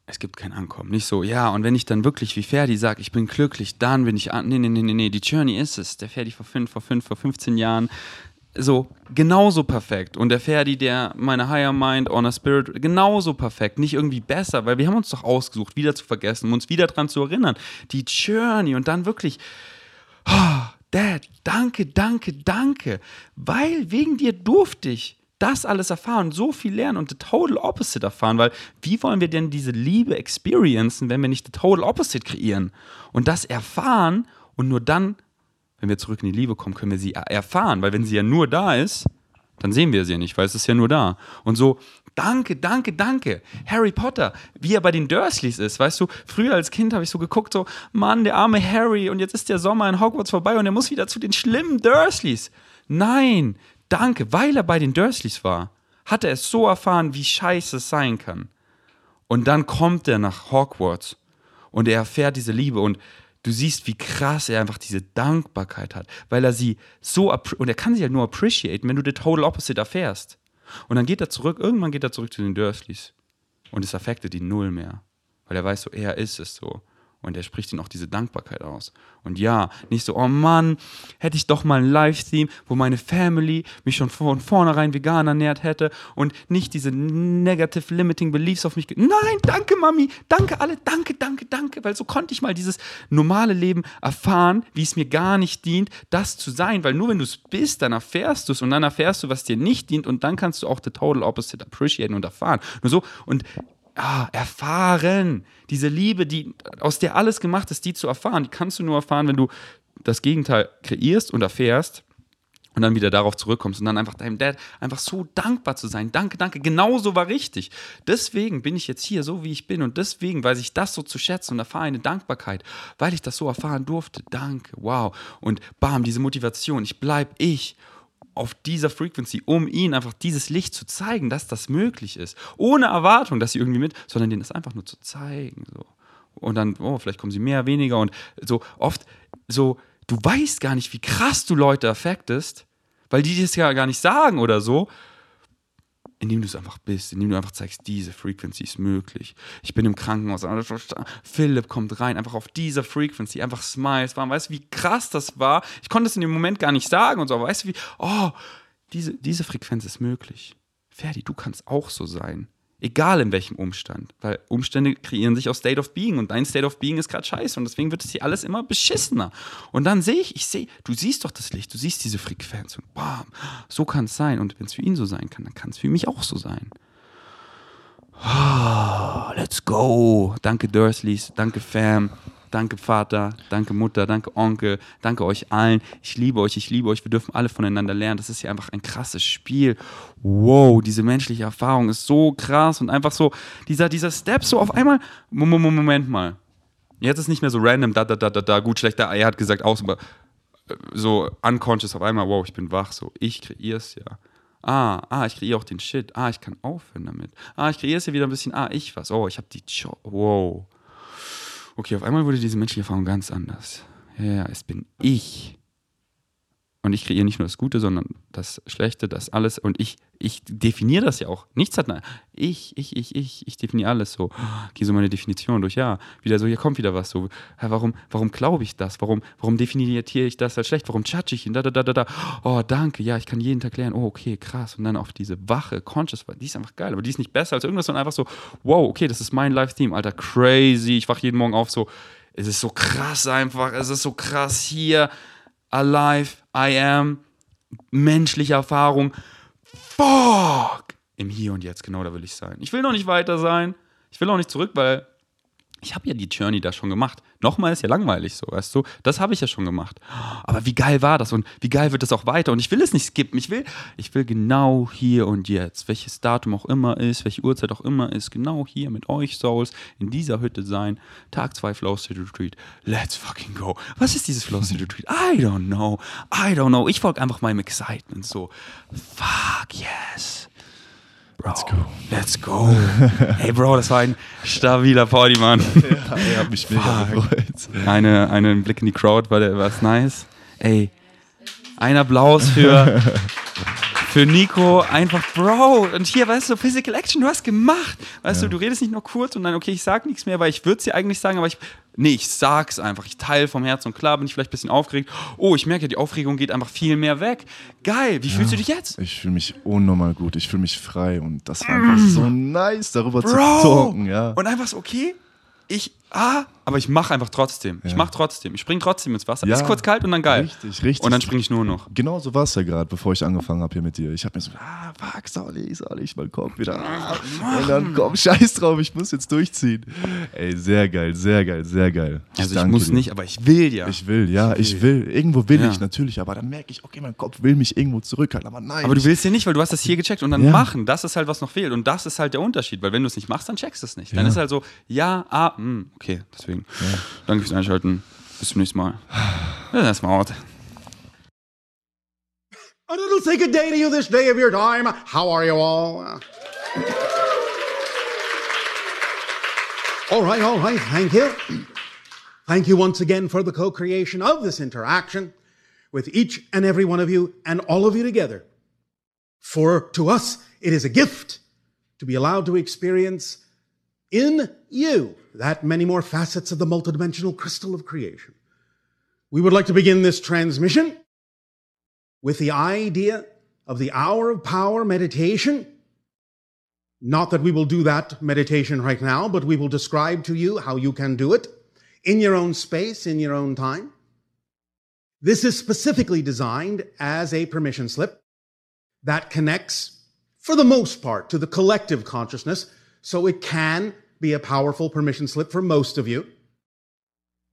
Es gibt kein Ankommen. Nicht so, ja, und wenn ich dann wirklich wie Ferdi sage, ich bin glücklich, dann bin ich an. Nee, nee, nee, nee, nee, die Journey ist es. Der Ferdi vor fünf, vor fünf, vor 15 Jahren, so genauso perfekt. Und der Ferdi, der meine Higher Mind, Honor Spirit, genauso perfekt. Nicht irgendwie besser, weil wir haben uns doch ausgesucht, wieder zu vergessen, um uns wieder dran zu erinnern. Die Journey und dann wirklich. Oh, Dad, danke, danke, danke. Weil wegen dir durfte ich das alles erfahren, so viel lernen und the total opposite erfahren, weil wie wollen wir denn diese Liebe experiencen, wenn wir nicht the total opposite kreieren und das erfahren und nur dann, wenn wir zurück in die Liebe kommen, können wir sie erfahren, weil wenn sie ja nur da ist, dann sehen wir sie ja nicht, weil es ist ja nur da. Und so, danke, danke, danke. Harry Potter, wie er bei den Dursleys ist, weißt du, früher als Kind habe ich so geguckt, so, Mann, der arme Harry und jetzt ist der Sommer in Hogwarts vorbei und er muss wieder zu den schlimmen Dursleys. Nein, danke, weil er bei den Dursleys war, hat er es so erfahren, wie scheiße es sein kann. Und dann kommt er nach Hogwarts und er erfährt diese Liebe und du siehst, wie krass er einfach diese Dankbarkeit hat, weil er sie so, und er kann sie halt nur appreciaten, wenn du the total opposite erfährst. Und dann geht er zurück, irgendwann geht er zurück zu den Dursleys und es affektet ihn null mehr, weil er weiß so, er ist es so. Und er spricht ihnen auch diese Dankbarkeit aus. Und ja, nicht so, oh Mann, hätte ich doch mal ein Live-Theme, wo meine Family mich schon von vornherein vegan ernährt hätte und nicht diese negative limiting beliefs auf mich. Nein, danke Mami, danke alle, danke, danke, danke, weil so konnte ich mal dieses normale Leben erfahren, wie es mir gar nicht dient, das zu sein, weil nur wenn du es bist, dann erfährst du es und dann erfährst du, was dir nicht dient und dann kannst du auch the total opposite appreciaten und erfahren. Nur so und ah, erfahren. Diese Liebe, die, aus der alles gemacht ist, die zu erfahren, die kannst du nur erfahren, wenn du das Gegenteil kreierst und erfährst und dann wieder darauf zurückkommst und dann einfach deinem Dad einfach so dankbar zu sein. Danke, danke, genauso war richtig. Deswegen bin ich jetzt hier so, wie ich bin und deswegen weiß ich das so zu schätzen und erfahre eine Dankbarkeit, weil ich das so erfahren durfte. Danke, wow. Und bam, diese Motivation, ich bleibe ich auf dieser Frequency, um ihnen einfach dieses Licht zu zeigen, dass das möglich ist. Ohne Erwartung, dass sie irgendwie mit, sondern denen das einfach nur zu zeigen. So. Und dann, oh, vielleicht kommen sie mehr, weniger und so oft so, du weißt gar nicht, wie krass du Leute affektest, weil die das ja gar nicht sagen oder so indem du es einfach bist, indem du einfach zeigst, diese Frequency ist möglich. Ich bin im Krankenhaus, Philipp kommt rein, einfach auf dieser Frequency, einfach smiles, weißt du, wie krass das war? Ich konnte es in dem Moment gar nicht sagen und so, aber weißt du, wie, oh, diese, diese Frequenz ist möglich. Ferdi, du kannst auch so sein. Egal in welchem Umstand. Weil Umstände kreieren sich aus State of Being und dein State of Being ist gerade scheiße und deswegen wird es hier alles immer beschissener. Und dann sehe ich, ich sehe, du siehst doch das Licht, du siehst diese Frequenz und bam, so kann es sein. Und wenn es für ihn so sein kann, dann kann es für mich auch so sein. Oh, let's go. Danke Dursleys, danke Fam. Danke Vater, danke Mutter, danke Onkel, danke euch allen. Ich liebe euch, ich liebe euch. Wir dürfen alle voneinander lernen. Das ist ja einfach ein krasses Spiel. Wow, diese menschliche Erfahrung ist so krass und einfach so, dieser, dieser Step so auf einmal, Moment mal. Jetzt ist nicht mehr so random, da, da, da, da, da, gut, schlecht, da, er hat gesagt aus, aber äh, so unconscious auf einmal, wow, ich bin wach, so, ich kreiere es ja. Ah, ah, ich kreiere auch den Shit. Ah, ich kann aufhören damit. Ah, ich kreiere es ja wieder ein bisschen. Ah, ich was. Oh, ich habe die. Cho wow okay, auf einmal wurde diese menschliche Erfahrung ganz anders. Ja, es bin ich. Und ich kreiere nicht nur das Gute, sondern das Schlechte, das alles. Und ich, ich definiere das ja auch. Nichts hat. Ich, ich, ich, ich, ich definiere alles so. Gehe so meine Definition durch. Ja, wieder so, hier kommt wieder was so. Warum, warum glaube ich das? Warum, warum definiere ich das als schlecht? Warum judge ich ihn? Da, da, da, da, da. Oh, danke. Ja, ich kann jeden Tag lernen. Oh, okay, krass. Und dann auf diese wache, conscious, die ist einfach geil. Aber die ist nicht besser als irgendwas, sondern einfach so, wow, okay, das ist mein Live-Theme. Alter, crazy. Ich wache jeden Morgen auf so. Es ist so krass einfach. Es ist so krass hier alive, I am, menschliche Erfahrung. Fuck! Im Hier und Jetzt, genau da will ich sein. Ich will noch nicht weiter sein. Ich will auch nicht zurück, weil ich habe ja die Journey da schon gemacht. Nochmal ist ja langweilig so, weißt du? Das habe ich ja schon gemacht. Aber wie geil war das und wie geil wird das auch weiter? Und ich will es nicht skippen. Ich will, ich will genau hier und jetzt, welches Datum auch immer ist, welche Uhrzeit auch immer ist, genau hier mit euch Souls in dieser Hütte sein. Tag 2 Flow State Retreat. Let's fucking go. Was ist dieses Flow State Retreat? I don't know. I don't know. Ich folge einfach meinem Excitement so. Fuck yes. Bro, let's go. Let's go. [laughs] hey Bro, das war ein stabiler Party, Mann. [laughs] Ja, ich hab mich mega gefreut. Eine, einen Blick in die Crowd war, der, war's nice. Ey, ein Applaus für, [laughs] für Nico. Einfach, Bro. Und hier, weißt du, Physical Action, du hast gemacht. Weißt ja. du, du redest nicht nur kurz und dann, okay, ich sag nichts mehr, weil ich würde es dir eigentlich sagen, aber ich Nee, ich sag's einfach. Ich teile vom Herzen und klar bin ich vielleicht ein bisschen aufgeregt. Oh, ich merke ja, die Aufregung geht einfach viel mehr weg. Geil, wie ja, fühlst du dich jetzt? Ich fühle mich unnormal gut. Ich fühle mich frei und das war einfach mm. so nice, darüber Bro. zu talken. Ja. Und einfach so, okay, ich ah, aber ich mache einfach trotzdem. Ich Ja. mache trotzdem. Ich spring trotzdem ins Wasser. Ja, ist kurz kalt und dann geil. richtig, richtig. Und dann springe ich nur noch. Genau so war es ja gerade, bevor ich angefangen habe hier mit dir. Ich habe mir so, ah, fuck, ich, soll ich, mein Kopf wieder. Ah. Und dann komm, scheiß drauf, ich muss jetzt durchziehen. Ey, sehr geil, sehr geil, sehr geil. Also ich muss dir. nicht, aber ich will ja. Ich will, ja, ich will. Irgendwo will Ja. ich natürlich, aber dann merke ich, okay, mein Kopf will mich irgendwo zurückhalten, aber nein. aber du ich- willst ja nicht, weil du hast das hier gecheckt und dann machen. Das ist halt, was noch fehlt. Und das ist halt der Unterschied. Weil wenn du es nicht machst, dann checkst du es nicht. Dann ist halt so, ja, ah, hm, okay, deswegen. Danke fürs Einschalten. Bis zum nächsten Mal. Ja, erstmal out. A little say good day to you this day of your time. How are you all? All right, all right. Thank you. Thank you once again for the co-creation of this interaction with each and every one of you and all of you together. For to us, it is a gift to be allowed to experience in you that many more facets of the multidimensional crystal of creation. We would like to begin this transmission with the idea of the hour of power meditation. Not that we will do that meditation right now, but we will describe to you how you can do it in your own space, in your own time. This is specifically designed as a permission slip that connects, for the most part, to the collective consciousness, so it can be a powerful permission slip for most of you.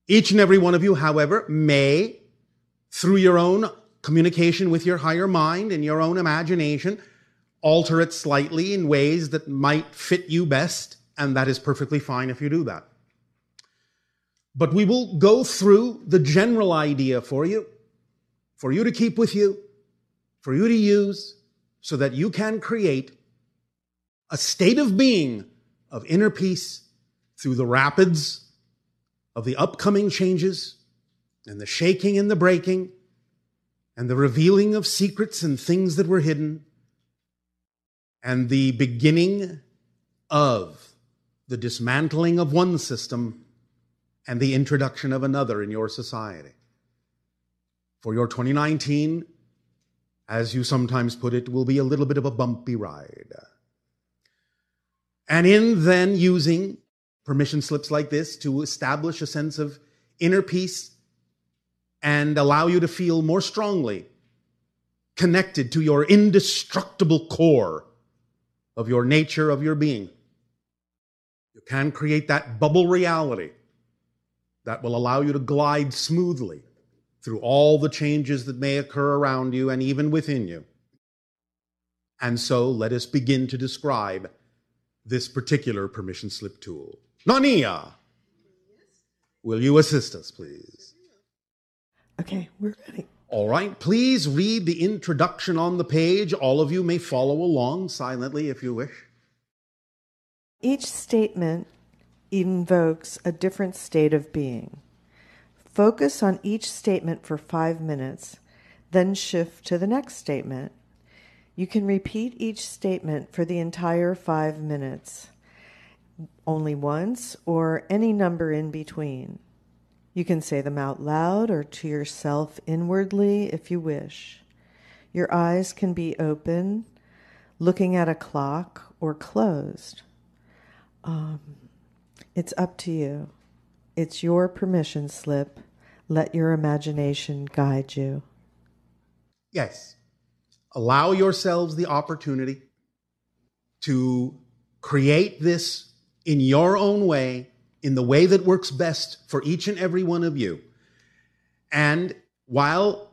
Each and every one of you, however, may through your own communication with your higher mind and your own imagination, alter it slightly in ways that might fit you best, and that is perfectly fine if you do that. But we will go through the general idea for you, for you to keep with you, for you to use, so that you can create a state of being of inner peace through the rapids of the upcoming changes and the shaking and the breaking and the revealing of secrets and things that were hidden and the beginning of the dismantling of one system and the introduction of another in your society. For your 2019, as you sometimes put it, will be a little bit of a bumpy ride. And in then using permission slips like this to establish a sense of inner peace and allow you to feel more strongly connected to your indestructible core of your nature, of your being. You can create that bubble reality that will allow you to glide smoothly through all the changes that may occur around you and even within you. And so let us begin to describe this particular permission slip tool. Nania, will you assist us, please? Okay, we're ready. All right, please read the introduction on the page. All of you may follow along silently if you wish. Each statement invokes a different state of being. Focus on each statement for five minutes, then shift to the next statement. You can repeat each statement for the entire five minutes, only once or any number in between. You can say them out loud or to yourself inwardly if you wish. Your eyes can be open, looking at a clock, or closed. Um, it's up to you. It's your permission slip. Let your imagination guide you. Yes. Allow yourselves the opportunity to create this in your own way, in the way that works best for each and every one of you. And while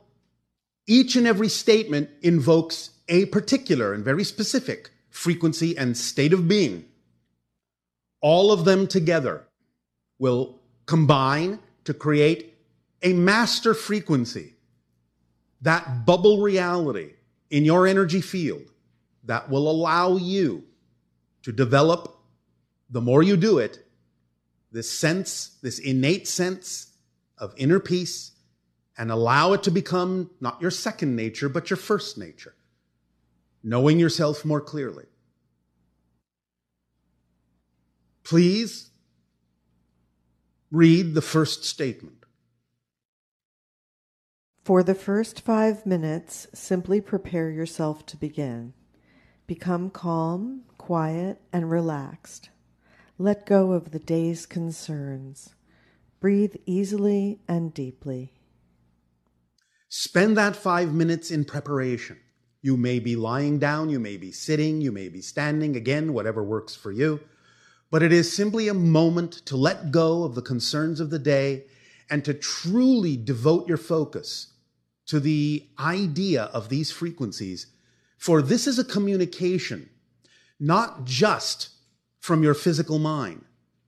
each and every statement invokes a particular and very specific frequency and state of being, all of them together will combine to create a master frequency that bubble reality in your energy field that will allow you to develop, the more you do it, this sense, this innate sense of inner peace, and allow it to become not your second nature, but your first nature, knowing yourself more clearly. Please read the first statement. For the first five minutes, simply prepare yourself to begin. Become calm, quiet, and relaxed. Let go of the day's concerns. Breathe easily and deeply. Spend that five minutes in preparation. You may be lying down, you may be sitting, you may be standing, again, whatever works for you. But it is simply a moment to let go of the concerns of the day and to truly devote your focus to the idea of these frequencies. For this is a communication, not just from your physical mind,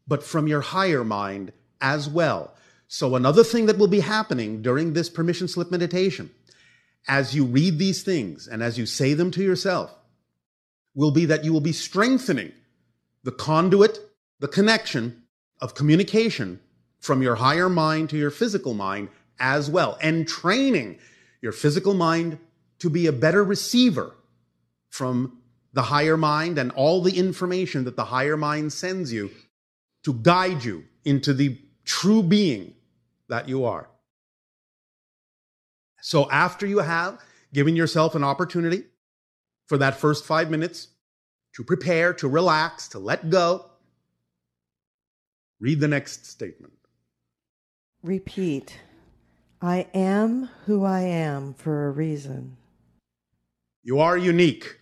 but from your higher mind as well. So, another thing that will be happening during this permission slip meditation, as you read these things and as you say them to yourself, will be that you will be strengthening the conduit, the connection of communication from your higher mind to your physical mind as well, and training your physical mind to be a better receiver from the higher mind and all the information that the higher mind sends you to guide you into the true being that you are. So after you have given yourself an opportunity for that first five minutes to prepare, to relax, to let go, read the next statement. Repeat I am who I am for a reason. You are unique.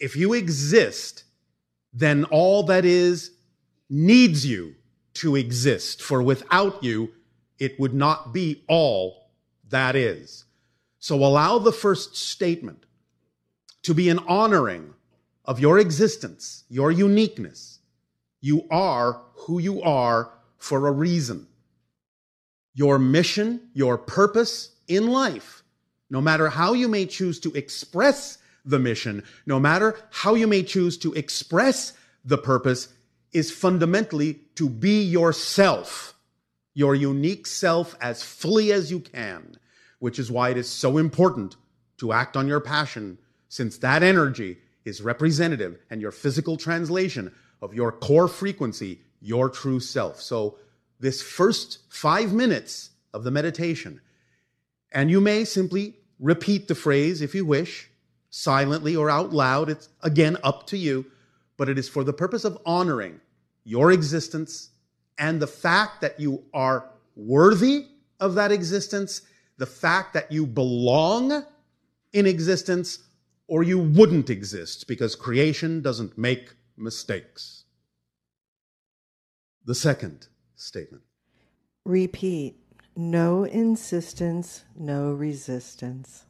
If you exist, then all that is needs you to exist, for without you, it would not be all that is. So allow the first statement to be an honoring of your existence, your uniqueness. You are who you are for a reason. Your mission, your purpose in life, no matter how you may choose to express the mission, no matter how you may choose to express the purpose, is fundamentally to be yourself, your unique self as fully as you can, which is why it is so important to act on your passion, since that energy is representative and your physical translation of your core frequency, your true self. So, this first five minutes of the meditation, and you may simply repeat the phrase if you wish, silently or out loud. It's again up to you, but it is for the purpose of honoring your existence and the fact that you are worthy of that existence, the fact that you belong in existence, or you wouldn't exist because creation doesn't make mistakes. The second statement. Repeat no insistence, no resistance.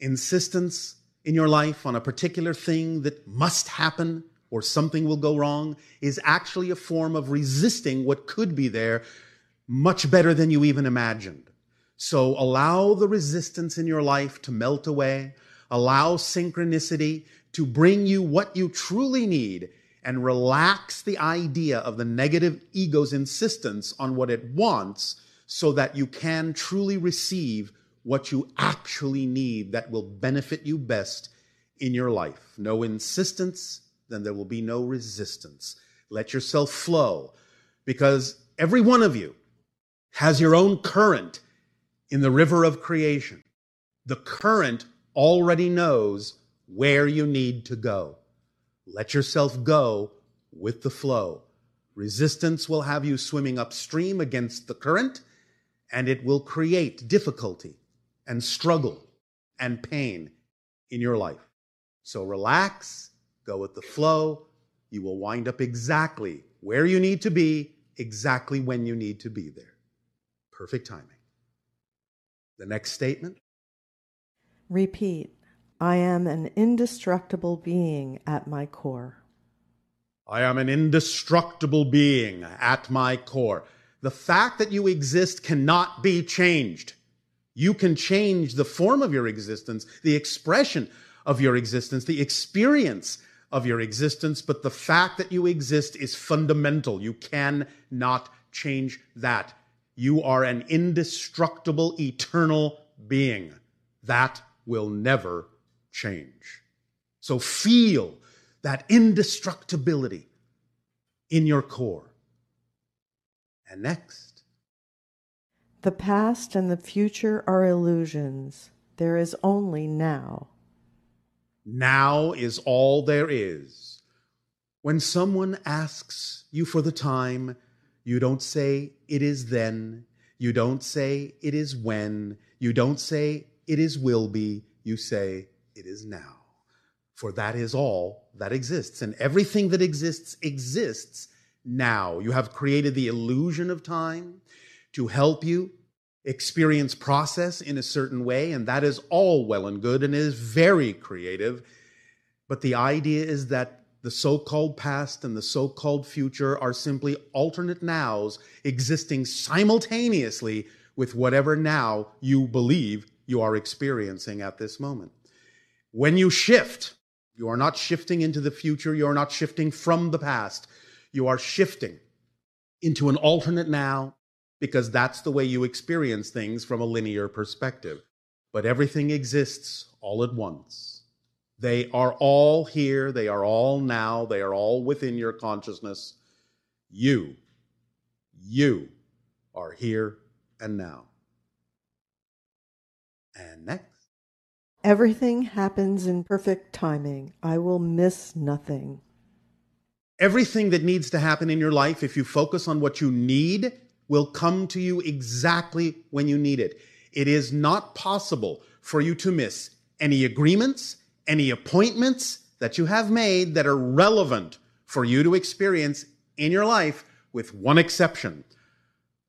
Insistence in your life on a particular thing that must happen or something will go wrong is actually a form of resisting what could be there much better than you even imagined. So allow the resistance in your life to melt away. Allow synchronicity to bring you what you truly need and relax the idea of the negative ego's insistence on what it wants so that you can truly receive what you actually need that will benefit you best in your life. No insistence, then there will be no resistance. Let yourself flow because every one of you has your own current in the river of creation. The current already knows where you need to go. Let yourself go with the flow. Resistance will have you swimming upstream against the current, and it will create difficulty and struggle and pain in your life. So relax, go with the flow. You will wind up exactly where you need to be, exactly when you need to be there. Perfect timing. The next statement Repeat I am an indestructible being at my core. I am an indestructible being at my core. The fact that you exist cannot be changed. You can change the form of your existence, the expression of your existence, the experience of your existence, but the fact that you exist is fundamental. You cannot change that. You are an indestructible, eternal being. That will never change. So feel that indestructibility in your core. And next, The past and the future are illusions. There is only now. now is all there is. When someone asks you for the time, you don't say, it is then. You don't say, it is when. You don't say, it is will be. You say, it is now. For that is all that exists. And everything that exists exists now. You have created the illusion of time to help you experience process in a certain way. And that is all well and good and is very creative. But the idea is that the so called past and the so called future are simply alternate nows existing simultaneously with whatever now you believe you are experiencing at this moment. When you shift, you are not shifting into the future, you are not shifting from the past, you are shifting into an alternate now because that's the way you experience things from a linear perspective. But everything exists all at once. They are all here. They are all now. They are all within your consciousness. You, you are here and now. And next. Everything happens in perfect timing. I will miss nothing. Everything that needs to happen in your life, if you focus on what you need, will come to you exactly when you need it. It is not possible for you to miss any agreements, any appointments that you have made that are relevant for you to experience in your life, with one exception.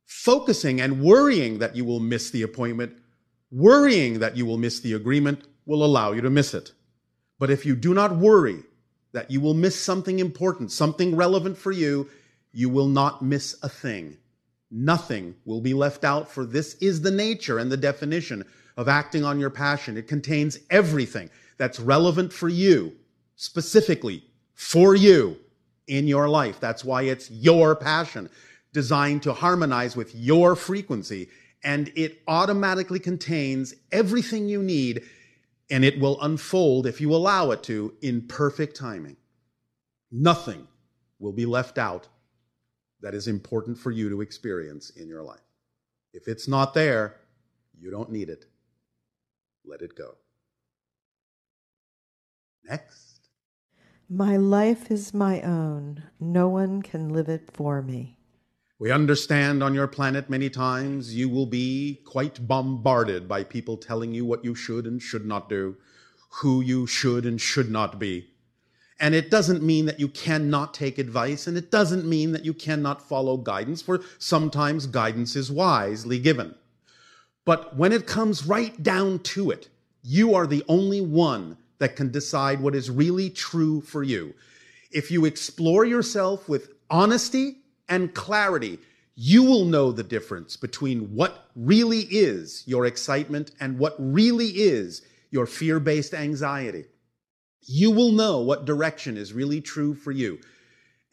Focusing and worrying that you will miss the appointment, worrying that you will miss the agreement, will allow you to miss it. But if you do not worry that you will miss something important, something relevant for you, you will not miss a thing. Nothing will be left out, for this is the nature and the definition of acting on your passion. It contains everything that's relevant for you, specifically for you in your life. That's why it's your passion, designed to harmonize with your frequency. And it automatically contains everything you need, and it will unfold, if you allow it to, in perfect timing. Nothing will be left out that is important for you to experience in your life. If it's not there, you don't need it. Let it go. Next. My life is my own. No one can live it for me. We understand on your planet many times you will be quite bombarded by people telling you what you should and should not do, who you should and should not be. And it doesn't mean that you cannot take advice, and it doesn't mean that you cannot follow guidance, for sometimes guidance is wisely given. But when it comes right down to it, you are the only one that can decide what is really true for you. If you explore yourself with honesty and clarity, you will know the difference between what really is your excitement and what really is your fear based anxiety. You will know what direction is really true for you.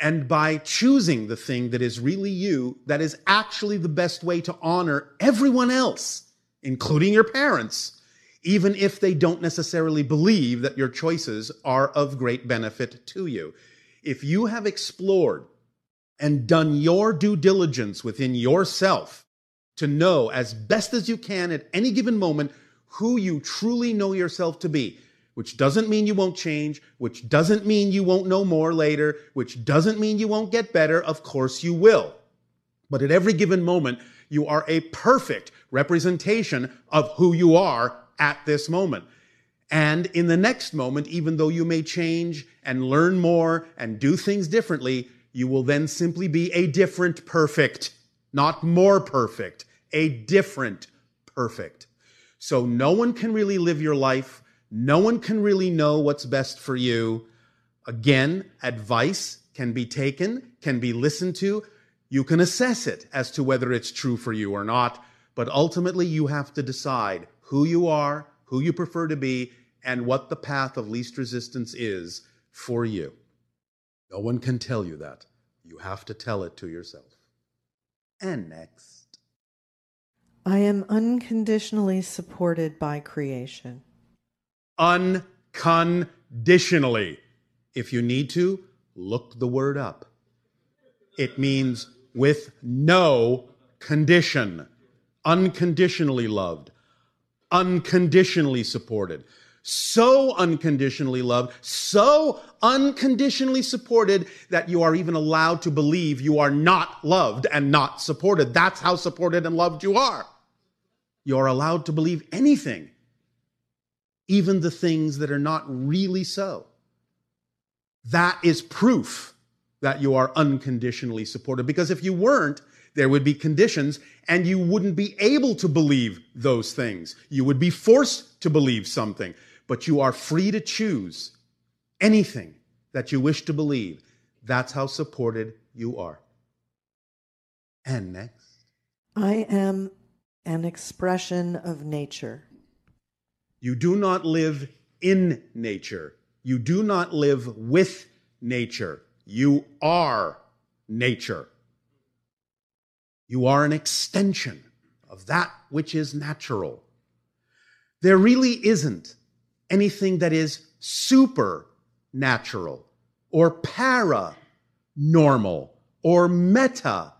And by choosing the thing that is really you, that is actually the best way to honor everyone else, including your parents even if they don't necessarily believe that your choices are of great benefit to you. If you have explored and done your due diligence within yourself to know as best as you can at any given moment who you truly know yourself to be, which doesn't mean you won't change, which doesn't mean you won't know more later, which doesn't mean you won't get better. Of course you will. But at every given moment, you are a perfect representation of who you are at this moment. And in the next moment, even though you may change and learn more and do things differently, you will then simply be a different perfect, not more perfect, a different perfect. So no one can really live your life. No one can really know what's best for you. Again, advice can be taken, can be listened to. You can assess it as to whether it's true for you or not. But ultimately, you have to decide who you are, who you prefer to be, and what the path of least resistance is for you. No one can tell you that. You have to tell it to yourself. And next. I am unconditionally supported by creation. Unconditionally. If you need to, look the word up. It means with no condition, unconditionally loved, unconditionally supported. So unconditionally loved, so unconditionally supported that you are even allowed to believe you are not loved and not supported. That's how supported and loved you are. You're allowed to believe anything, even the things that are not really so. That is proof that you are unconditionally supported. Because if you weren't, there would be conditions and you wouldn't be able to believe those things. You would be forced to believe something, but you are free to choose anything that you wish to believe. That's how supported you are. And next. I am an expression of nature. You do not live in nature. You do not live with nature. You are nature. You are an extension of that which is natural. There really isn't anything that is supernatural or para normal or meta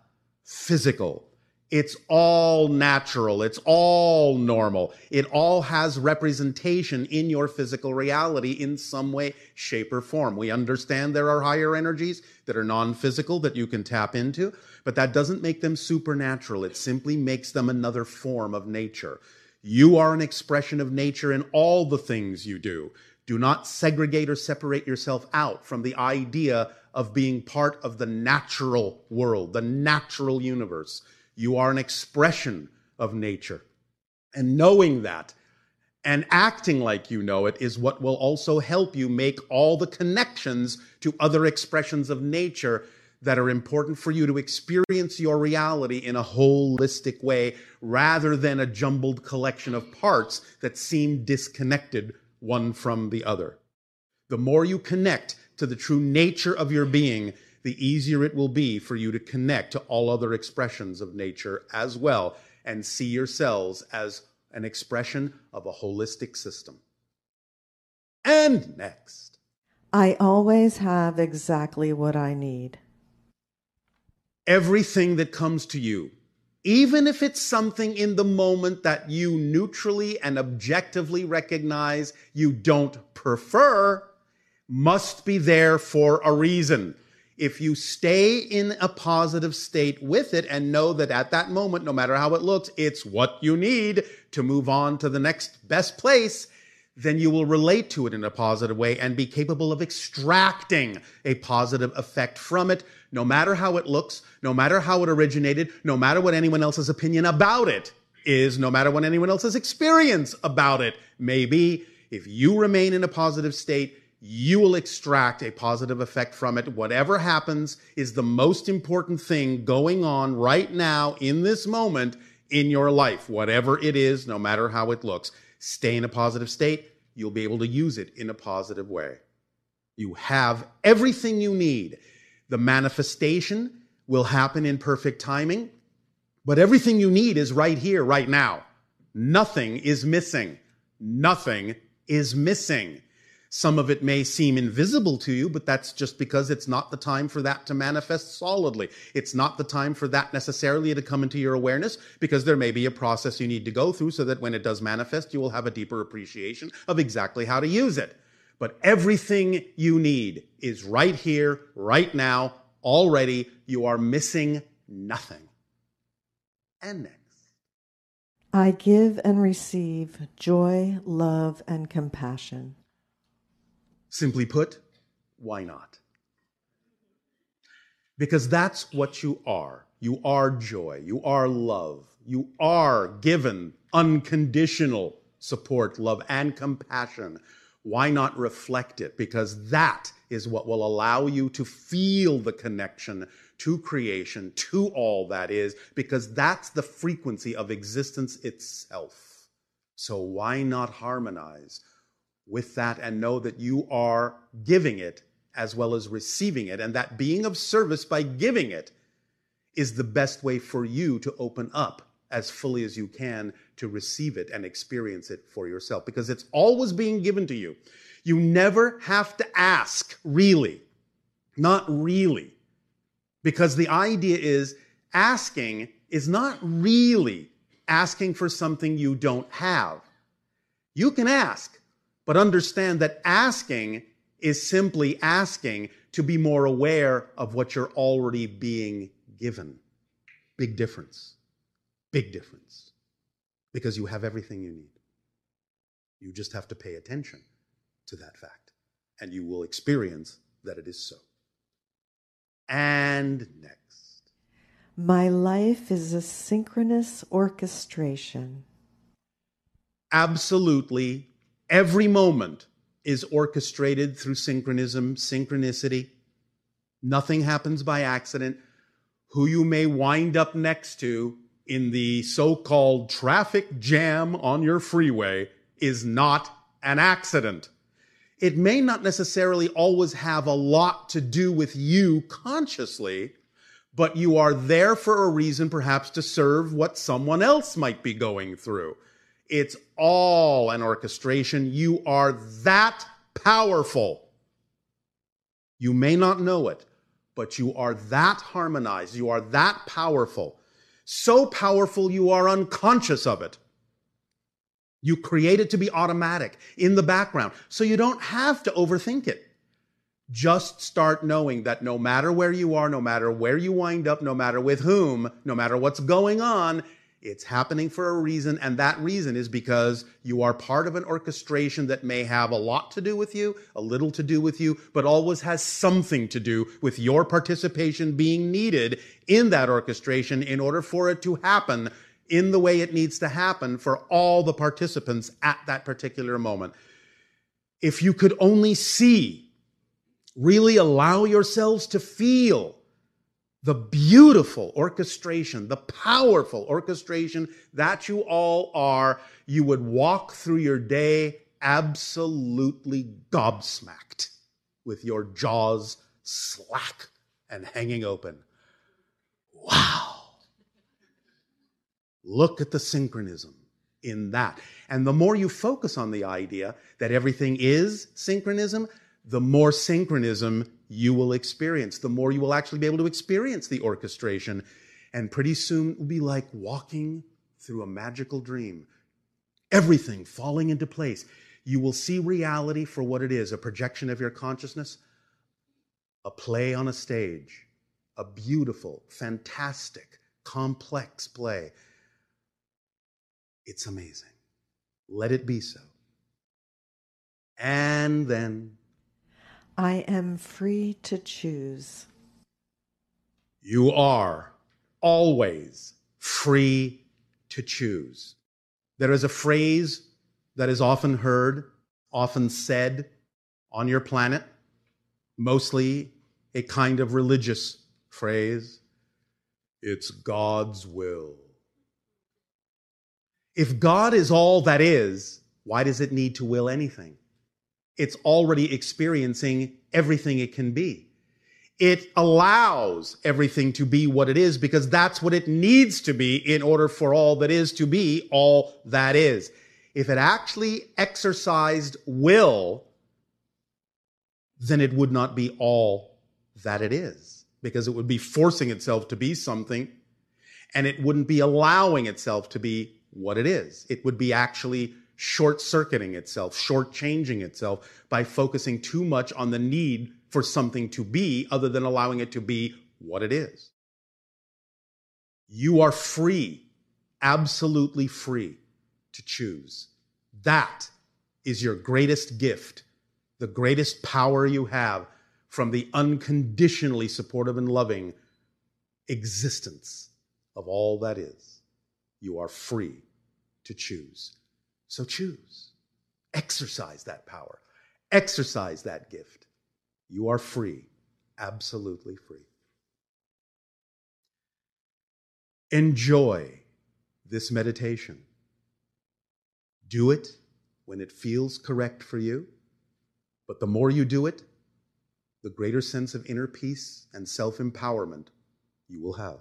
physical. It's all natural. It's all normal. It all has representation in your physical reality in some way, shape, or form. We understand there are higher energies that are non physical that you can tap into, but that doesn't make them supernatural. It simply makes them another form of nature. You are an expression of nature in all the things you do. Do not segregate or separate yourself out from the idea of being part of the natural world, the natural universe. You are an expression of nature. And knowing that and acting like you know it is what will also help you make all the connections to other expressions of nature that are important for you to experience your reality in a holistic way rather than a jumbled collection of parts that seem disconnected one from the other. The more you connect to the true nature of your being, the easier it will be for you to connect to all other expressions of nature as well and see yourselves as an expression of a holistic system. And next. I always have exactly what I need. Everything that comes to you, even if it's something in the moment that you neutrally and objectively recognize you don't prefer, must be there for a reason. If you stay in a positive state with it and know that at that moment, no matter how it looks, it's what you need to move on to the next best place, then you will relate to it in a positive way and be capable of extracting a positive effect from it, no matter how it looks, no matter how it originated, no matter what anyone else's opinion about it is, no matter what anyone else's experience about it may be. If you remain in a positive state, you will extract a positive effect from it. Whatever happens is the most important thing going on right now in this moment in your life, whatever it is, no matter how it looks. Stay in a positive state. You'll be able to use it in a positive way. You have everything you need. The manifestation will happen in perfect timing, but everything you need is right here, right now. Nothing is missing. Nothing is missing. Some of it may seem invisible to you, but that's just because it's not the time for that to manifest solidly. It's not the time for that necessarily to come into your awareness because there may be a process you need to go through so that when it does manifest, you will have a deeper appreciation of exactly how to use it. But everything you need is right here, right now, already. You are missing nothing. And next. I give and receive joy, love, and compassion. Simply put, why not? Because that's what you are. You are joy. You are love. You are given unconditional support, love, and compassion. Why not reflect it? Because that is what will allow you to feel the connection to creation, to all that is, because that's the frequency of existence itself. So why not harmonize with that and know that you are giving it as well as receiving it, and that being of service by giving it is the best way for you to open up as fully as you can to receive it and experience it for yourself because it's always being given to you. You never have to ask, really. Not really. Because the idea is asking is not really asking for something you don't have. You can ask, But understand that asking is simply asking to be more aware of what you're already being given. Big difference. Big difference. Because you have everything you need. You just have to pay attention to that fact, and you will experience that it is so. And next. My life is a synchronous orchestration. Absolutely. Every moment is orchestrated through synchronism, synchronicity. Nothing happens by accident. Who you may wind up next to in the so called traffic jam on your freeway is not an accident. It may not necessarily always have a lot to do with you consciously, but you are there for a reason, perhaps to serve what someone else might be going through. It's all an orchestration. You are that powerful. You may not know it, but you are that harmonized. You are that powerful. So powerful you are unconscious of it. You create it to be automatic in the background. So you don't have to overthink it. Just start knowing that no matter where you are, no matter where you wind up, no matter with whom, no matter what's going on, it's happening for a reason. And that reason is because you are part of an orchestration that may have a lot to do with you, a little to do with you, but always has something to do with your participation being needed in that orchestration in order for it to happen in the way it needs to happen for all the participants at that particular moment. If you could only see, really allow yourselves to feel the beautiful orchestration, the powerful orchestration that you all are, you would walk through your day absolutely gobsmacked with your jaws slack and hanging open. Wow. Look at the synchronism in that. And the more you focus on the idea that everything is synchronism, the more synchronism you will experience, the more you will actually be able to experience the orchestration. And pretty soon it will be like walking through a magical dream. Everything falling into place. You will see reality for what it is a projection of your consciousness, a play on a stage, a beautiful, fantastic, complex play it's amazing. Let it be so. And then I am free to choose. You are always free to choose. There is a phrase that is often heard, often said on your planet, mostly a kind of religious phrase. It's God's will. If God is all that is, why does it need to will anything? It's already experiencing everything it can be. It allows everything to be what it is because that's what it needs to be in order for all that is to be all that is. If it actually exercised will, then it would not be all that it is because it would be forcing itself to be something and it wouldn't be allowing itself to be what it is. It would be actually short circuiting itself, short changing itself by focusing too much on the need for something to be other than allowing it to be what it is. You are free, absolutely free to choose. That is your greatest gift, the greatest power you have from the unconditionally supportive and loving existence of all that is you are free to choose. So choose. Exercise that power. Exercise that gift. You are free, absolutely free. Enjoy this meditation. Do it when it feels correct for you, but the more you do it, the greater sense of inner peace and self empowerment you will have.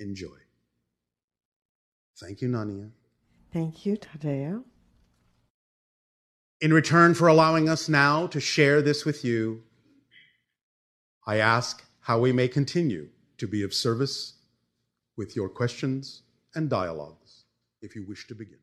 Enjoy. Thank you, Nania. Thank you, Tadeo. In return for allowing us now to share this with you, I ask how we may continue to be of service with your questions and dialogues if you wish to begin.